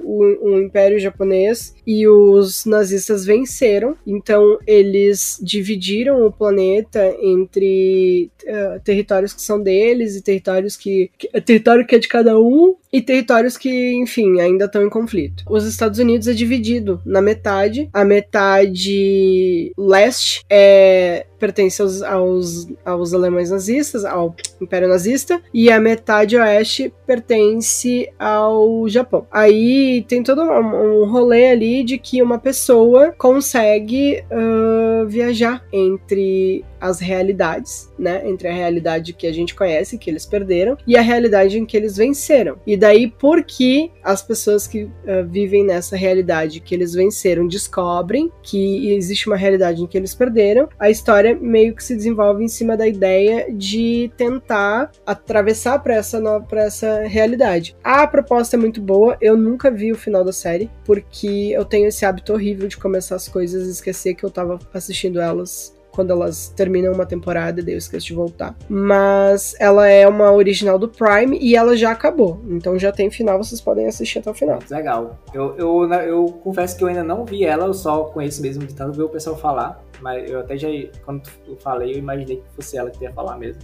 o, o Império Japonês e os nazistas venceram. Então eles dividiram o planeta entre uh, territórios que são deles e territórios que, que território que é de cada um e territórios que, enfim, ainda estão em conflito. Os Estados Unidos é dividido na metade. A metade leste é pertence aos, aos, aos alemães nazistas, ao Império Nazista, e a metade oeste pertence ao Japão. Aí tem todo um, um rolê ali de que uma pessoa consegue uh, viajar entre as realidades, né? Entre a realidade que a gente conhece, que eles perderam, e a realidade em que eles venceram. E daí, porque as pessoas que uh, vivem nessa realidade que eles venceram descobrem que existe uma realidade em que eles perderam, a história meio que se desenvolve em cima da ideia de tentar atravessar para essa para essa realidade. A proposta é muito boa, eu nunca vi o final da série, porque eu tenho esse hábito horrível de começar as coisas e esquecer que eu tava assistindo elas quando elas terminam uma temporada, daí eu esqueço de voltar. Mas ela é uma original do Prime e ela já acabou. Então já tem final, vocês podem assistir até o final. Legal. Eu, eu, eu confesso que eu ainda não vi ela, eu só conheço mesmo de tanto ver o pessoal falar. Mas eu até já, quando eu falei, eu imaginei que fosse ela que ia falar mesmo.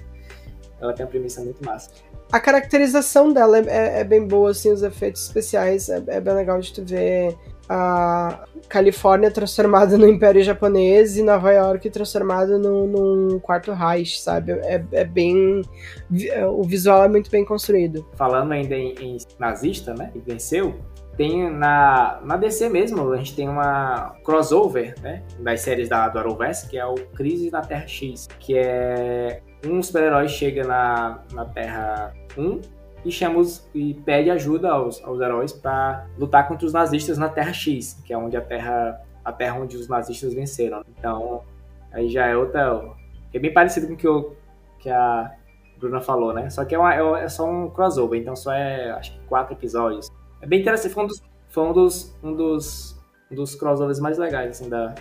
Ela tem uma premissa muito massa. A caracterização dela é, é, é bem boa, assim, os efeitos especiais é, é bem legal de tu ver a Califórnia transformada no Império Japonês e Nova York transformada no, num quarto Reich, sabe? É, é bem. O visual é muito bem construído. Falando ainda em, em nazista, né? Que venceu, tem na, na DC mesmo, a gente tem uma crossover, né? Das séries da, do Arrowverse, que é o Crise na Terra X, que é um super-herói chega na, na Terra 1 e chama os, e pede ajuda aos, aos heróis para lutar contra os nazistas na Terra X, que é onde a Terra a Terra onde os nazistas venceram. Então, aí já é outra é bem parecido com o que, eu, que a Bruna falou, né? Só que é, uma, é, é só um crossover, então só é acho que quatro episódios. É bem interessante, foi um dos, foi um dos, um dos, um dos crossovers mais legais assim da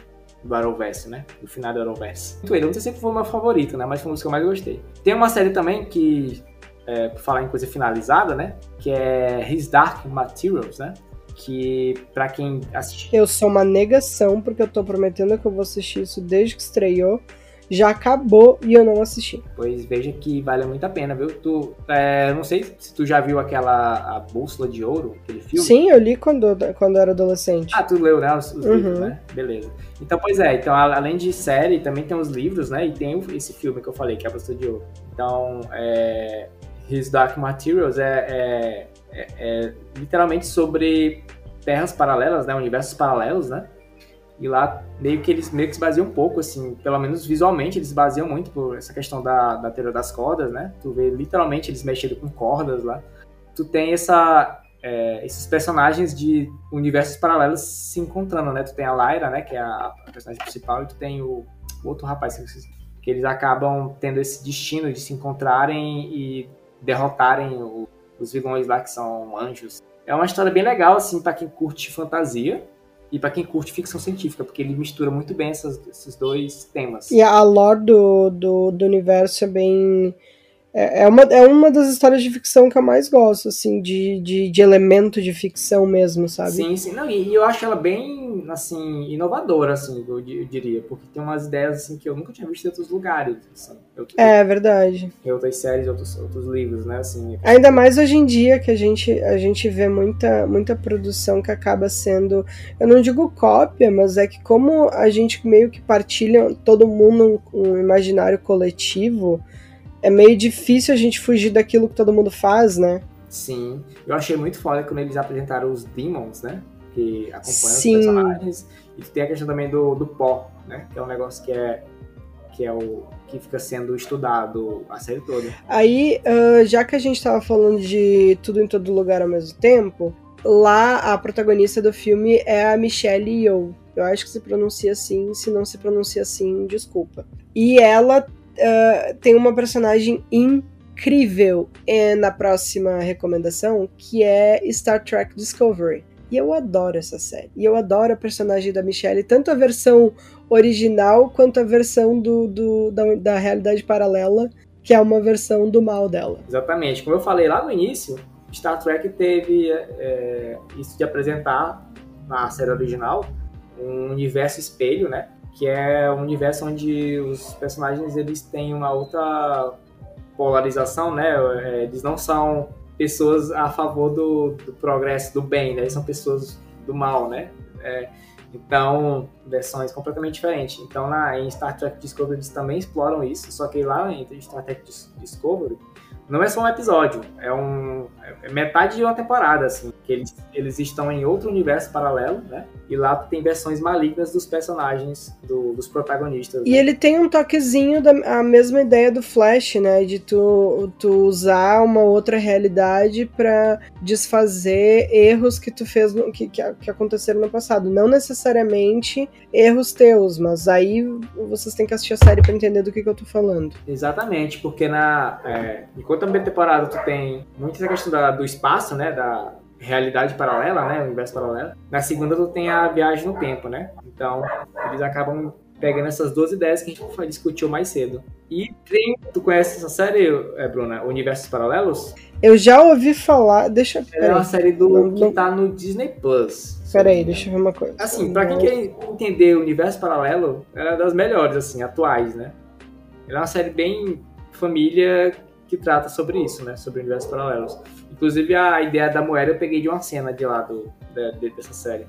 do Arrowverse, né? Do final do Arrowverse. Ele, não sei se foi o meu favorito, né? Mas foi um dos que eu mais gostei. Tem uma série também que é, por falar em coisa finalizada, né? Que é His Dark Materials, né? Que para quem assistiu. Eu sou uma negação, porque eu tô prometendo que eu vou assistir isso desde que estreou já acabou e eu não assisti. Pois veja que vale muito a pena, viu? Tu, é, não sei se tu já viu aquela a Bússola de Ouro, aquele filme. Sim, eu li quando, quando era adolescente. Ah, tu leu, né? Os, os uhum. livros, né? Beleza. Então, pois é, então além de série, também tem os livros, né? E tem esse filme que eu falei, que é a Bússola de Ouro. Então, é, His Dark Materials é, é, é, é literalmente sobre terras paralelas, né? Universos paralelos, né? E lá meio que eles meio que se baseiam um pouco, assim, pelo menos visualmente eles se baseiam muito por essa questão da, da teoria das cordas, né? Tu vê literalmente eles mexendo com cordas lá. Tu tem essa, é, esses personagens de universos paralelos se encontrando, né? Tu tem a Lyra, né? Que é a, a personagem principal, e tu tem o, o outro rapaz que, que eles acabam tendo esse destino de se encontrarem e derrotarem o, os vilões lá que são anjos. É uma história bem legal, assim, para quem curte fantasia e para quem curte ficção científica, porque ele mistura muito bem essas, esses dois temas. E a lore do, do, do universo é bem é, é, uma, é uma das histórias de ficção que eu mais gosto, assim, de, de, de elemento de ficção mesmo, sabe? Sim, sim. Não, e, e eu acho ela bem, assim, inovadora, assim, eu, eu, diria. Porque tem umas ideias, assim, que eu nunca tinha visto em outros lugares. Assim, eu, é, verdade. Em outras séries, outros, outros livros, né, assim. Ainda mais hoje em dia, que a gente, a gente vê muita, muita produção que acaba sendo, eu não digo cópia, mas é que como a gente meio que partilha todo mundo um, um imaginário coletivo é meio difícil a gente fugir daquilo que todo mundo faz, né? Sim. Eu achei muito foda quando eles apresentaram os Demons, né? Que acompanham Sim. os personagens. E tem a questão também do, do pó, né? Que é um negócio que é, que é o que fica sendo estudado a série toda. Aí, uh, já que a gente tava falando de tudo em todo lugar ao mesmo tempo, lá a protagonista do filme é a Michelle Yeoh. Eu acho que se pronuncia assim, se não se pronuncia assim, desculpa. E ela uh, tem uma personagem incrível na próxima recomendação, que é Star Trek Discovery. E eu adoro essa série. E eu adoro a personagem da Michelle, tanto a versão original quanto a versão do, do da, da realidade paralela, que é uma versão do mal dela. Exatamente. Como eu falei lá no início, Star Trek teve é, isso de apresentar na série original um universo espelho, né? Que é um universo onde os personagens eles têm uma outra polarização, né? É, eles não são pessoas a favor do, do progresso, do bem, né? Eles são pessoas do mal, né? É, então, versões completamente diferentes. Então, na, em Star Trek Discovery eles também exploram isso, só que lá em Star Trek Discovery não é só um episódio, é um é metade de uma temporada, assim, que eles, eles estão em outro universo paralelo, né? E lá tem versões malignas dos personagens, do, dos protagonistas. E né? ele tem um toquezinho da a mesma ideia do Flash, né? De tu, tu usar uma outra realidade para desfazer erros que tu fez, no, que, que, que aconteceram no passado. Não necessariamente erros teus, mas aí vocês têm que assistir a série para entender do que, que eu tô falando. Exatamente, porque na é, enquanto a primeira temporada tu tem muito essa questão da, do espaço, né, da realidade paralela, né, universo paralelo. Na segunda tu tem a viagem no tempo, né? Então, eles acabam pegando essas duas ideias que a gente discutiu mais cedo. E tem, tu conhece essa série, é, Bruna, Universos Paralelos? Eu já ouvi falar, deixa eu É uma série do não, que tá no Disney Plus. Peraí, deixa eu ver uma coisa. Assim, pra quem quer entender o universo paralelo, é das melhores, assim, atuais, né? Ela é uma série bem família que trata sobre isso, né? Sobre universos paralelos. Inclusive, a ideia da moeda eu peguei de uma cena de lá do, de, dessa série.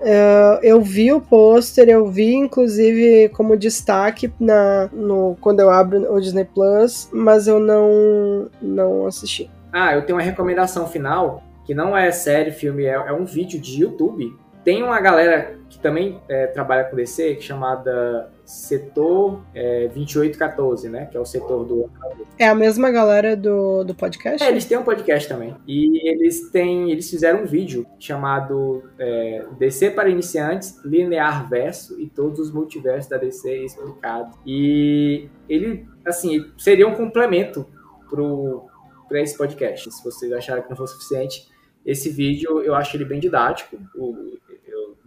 Uh, eu vi o pôster, eu vi inclusive como destaque na, no, quando eu abro o Disney Plus, mas eu não, não assisti. Ah, eu tenho uma recomendação final, que não é série, filme, é, é um vídeo de YouTube. Tem uma galera também é, trabalha com DC, é chamada Setor é, 2814, né? Que é o setor do. É a mesma galera do, do podcast? É, eles têm um podcast também. E eles têm. Eles fizeram um vídeo chamado é, DC para iniciantes, linear verso e todos os multiversos da DC explicados. E ele, assim, seria um complemento pro, para esse podcast. Se vocês acharam que não foi suficiente, esse vídeo eu acho ele bem didático. Eu,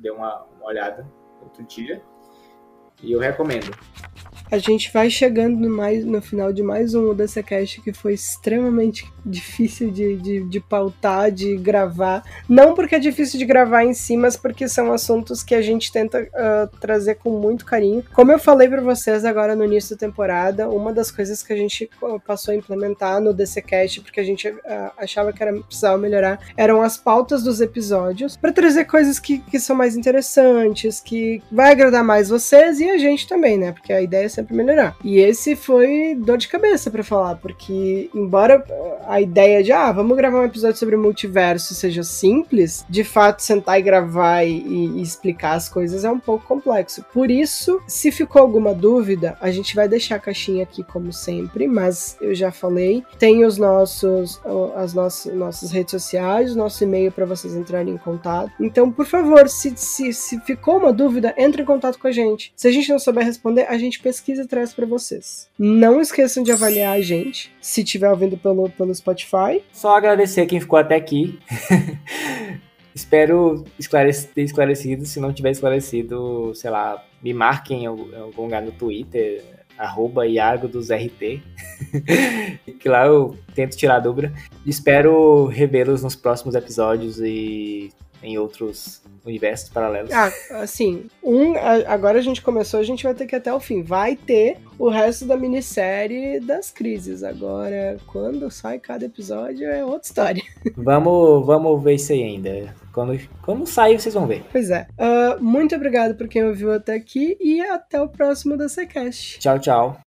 dei uma, uma olhada outro dia. E eu recomendo. A gente vai chegando no, mais, no final de mais um dessa cast que foi extremamente difícil de, de, de, pautar, de gravar. Não porque é difícil de gravar em si, mas porque são assuntos que a gente tenta uh, trazer com muito carinho. Como eu falei para vocês agora no início da temporada, uma das coisas que a gente passou a implementar no DCcast, porque a gente uh, achava que era, precisava melhorar, eram as pautas dos episódios, para trazer coisas que, que são mais interessantes, que vai agradar mais vocês e a gente também, né? Porque a ideia é sempre melhorar. E esse foi dor de cabeça para falar, porque embora a ideia de, ah, vamos gravar um episódio sobre multiverso seja simples, de fato sentar e gravar e, e explicar as coisas é um pouco complexo. Por isso, se ficou alguma dúvida, a gente vai deixar a caixinha aqui como sempre, mas eu já falei, tem os nossos as nossas, nossas redes sociais, nosso e-mail para vocês entrarem em contato. Então, por favor, se, se, se ficou uma dúvida, entre em contato com a gente. Se a gente não souber responder, a gente pesquisa pesquisa traz para vocês. Não esqueçam de avaliar a gente, se estiver ouvindo pelo, pelo Spotify. Só agradecer quem ficou até aqui. [laughs] Espero esclarec ter esclarecido. Se não tiver esclarecido, sei lá, me marquem em algum lugar no Twitter, arroba Iago dos RT. [laughs] que lá eu tento tirar a dúvida. Espero revê-los nos próximos episódios e em outros universos paralelos. Ah, assim, um, agora a gente começou, a gente vai ter que ir até o fim. Vai ter o resto da minissérie das crises. Agora, quando sai cada episódio é outra história. [laughs] Vamos, vamos ver isso aí ainda. Quando, quando sair, vocês vão ver. Pois é. Uh, muito obrigado por quem ouviu até aqui e até o próximo da Secast. Tchau, tchau.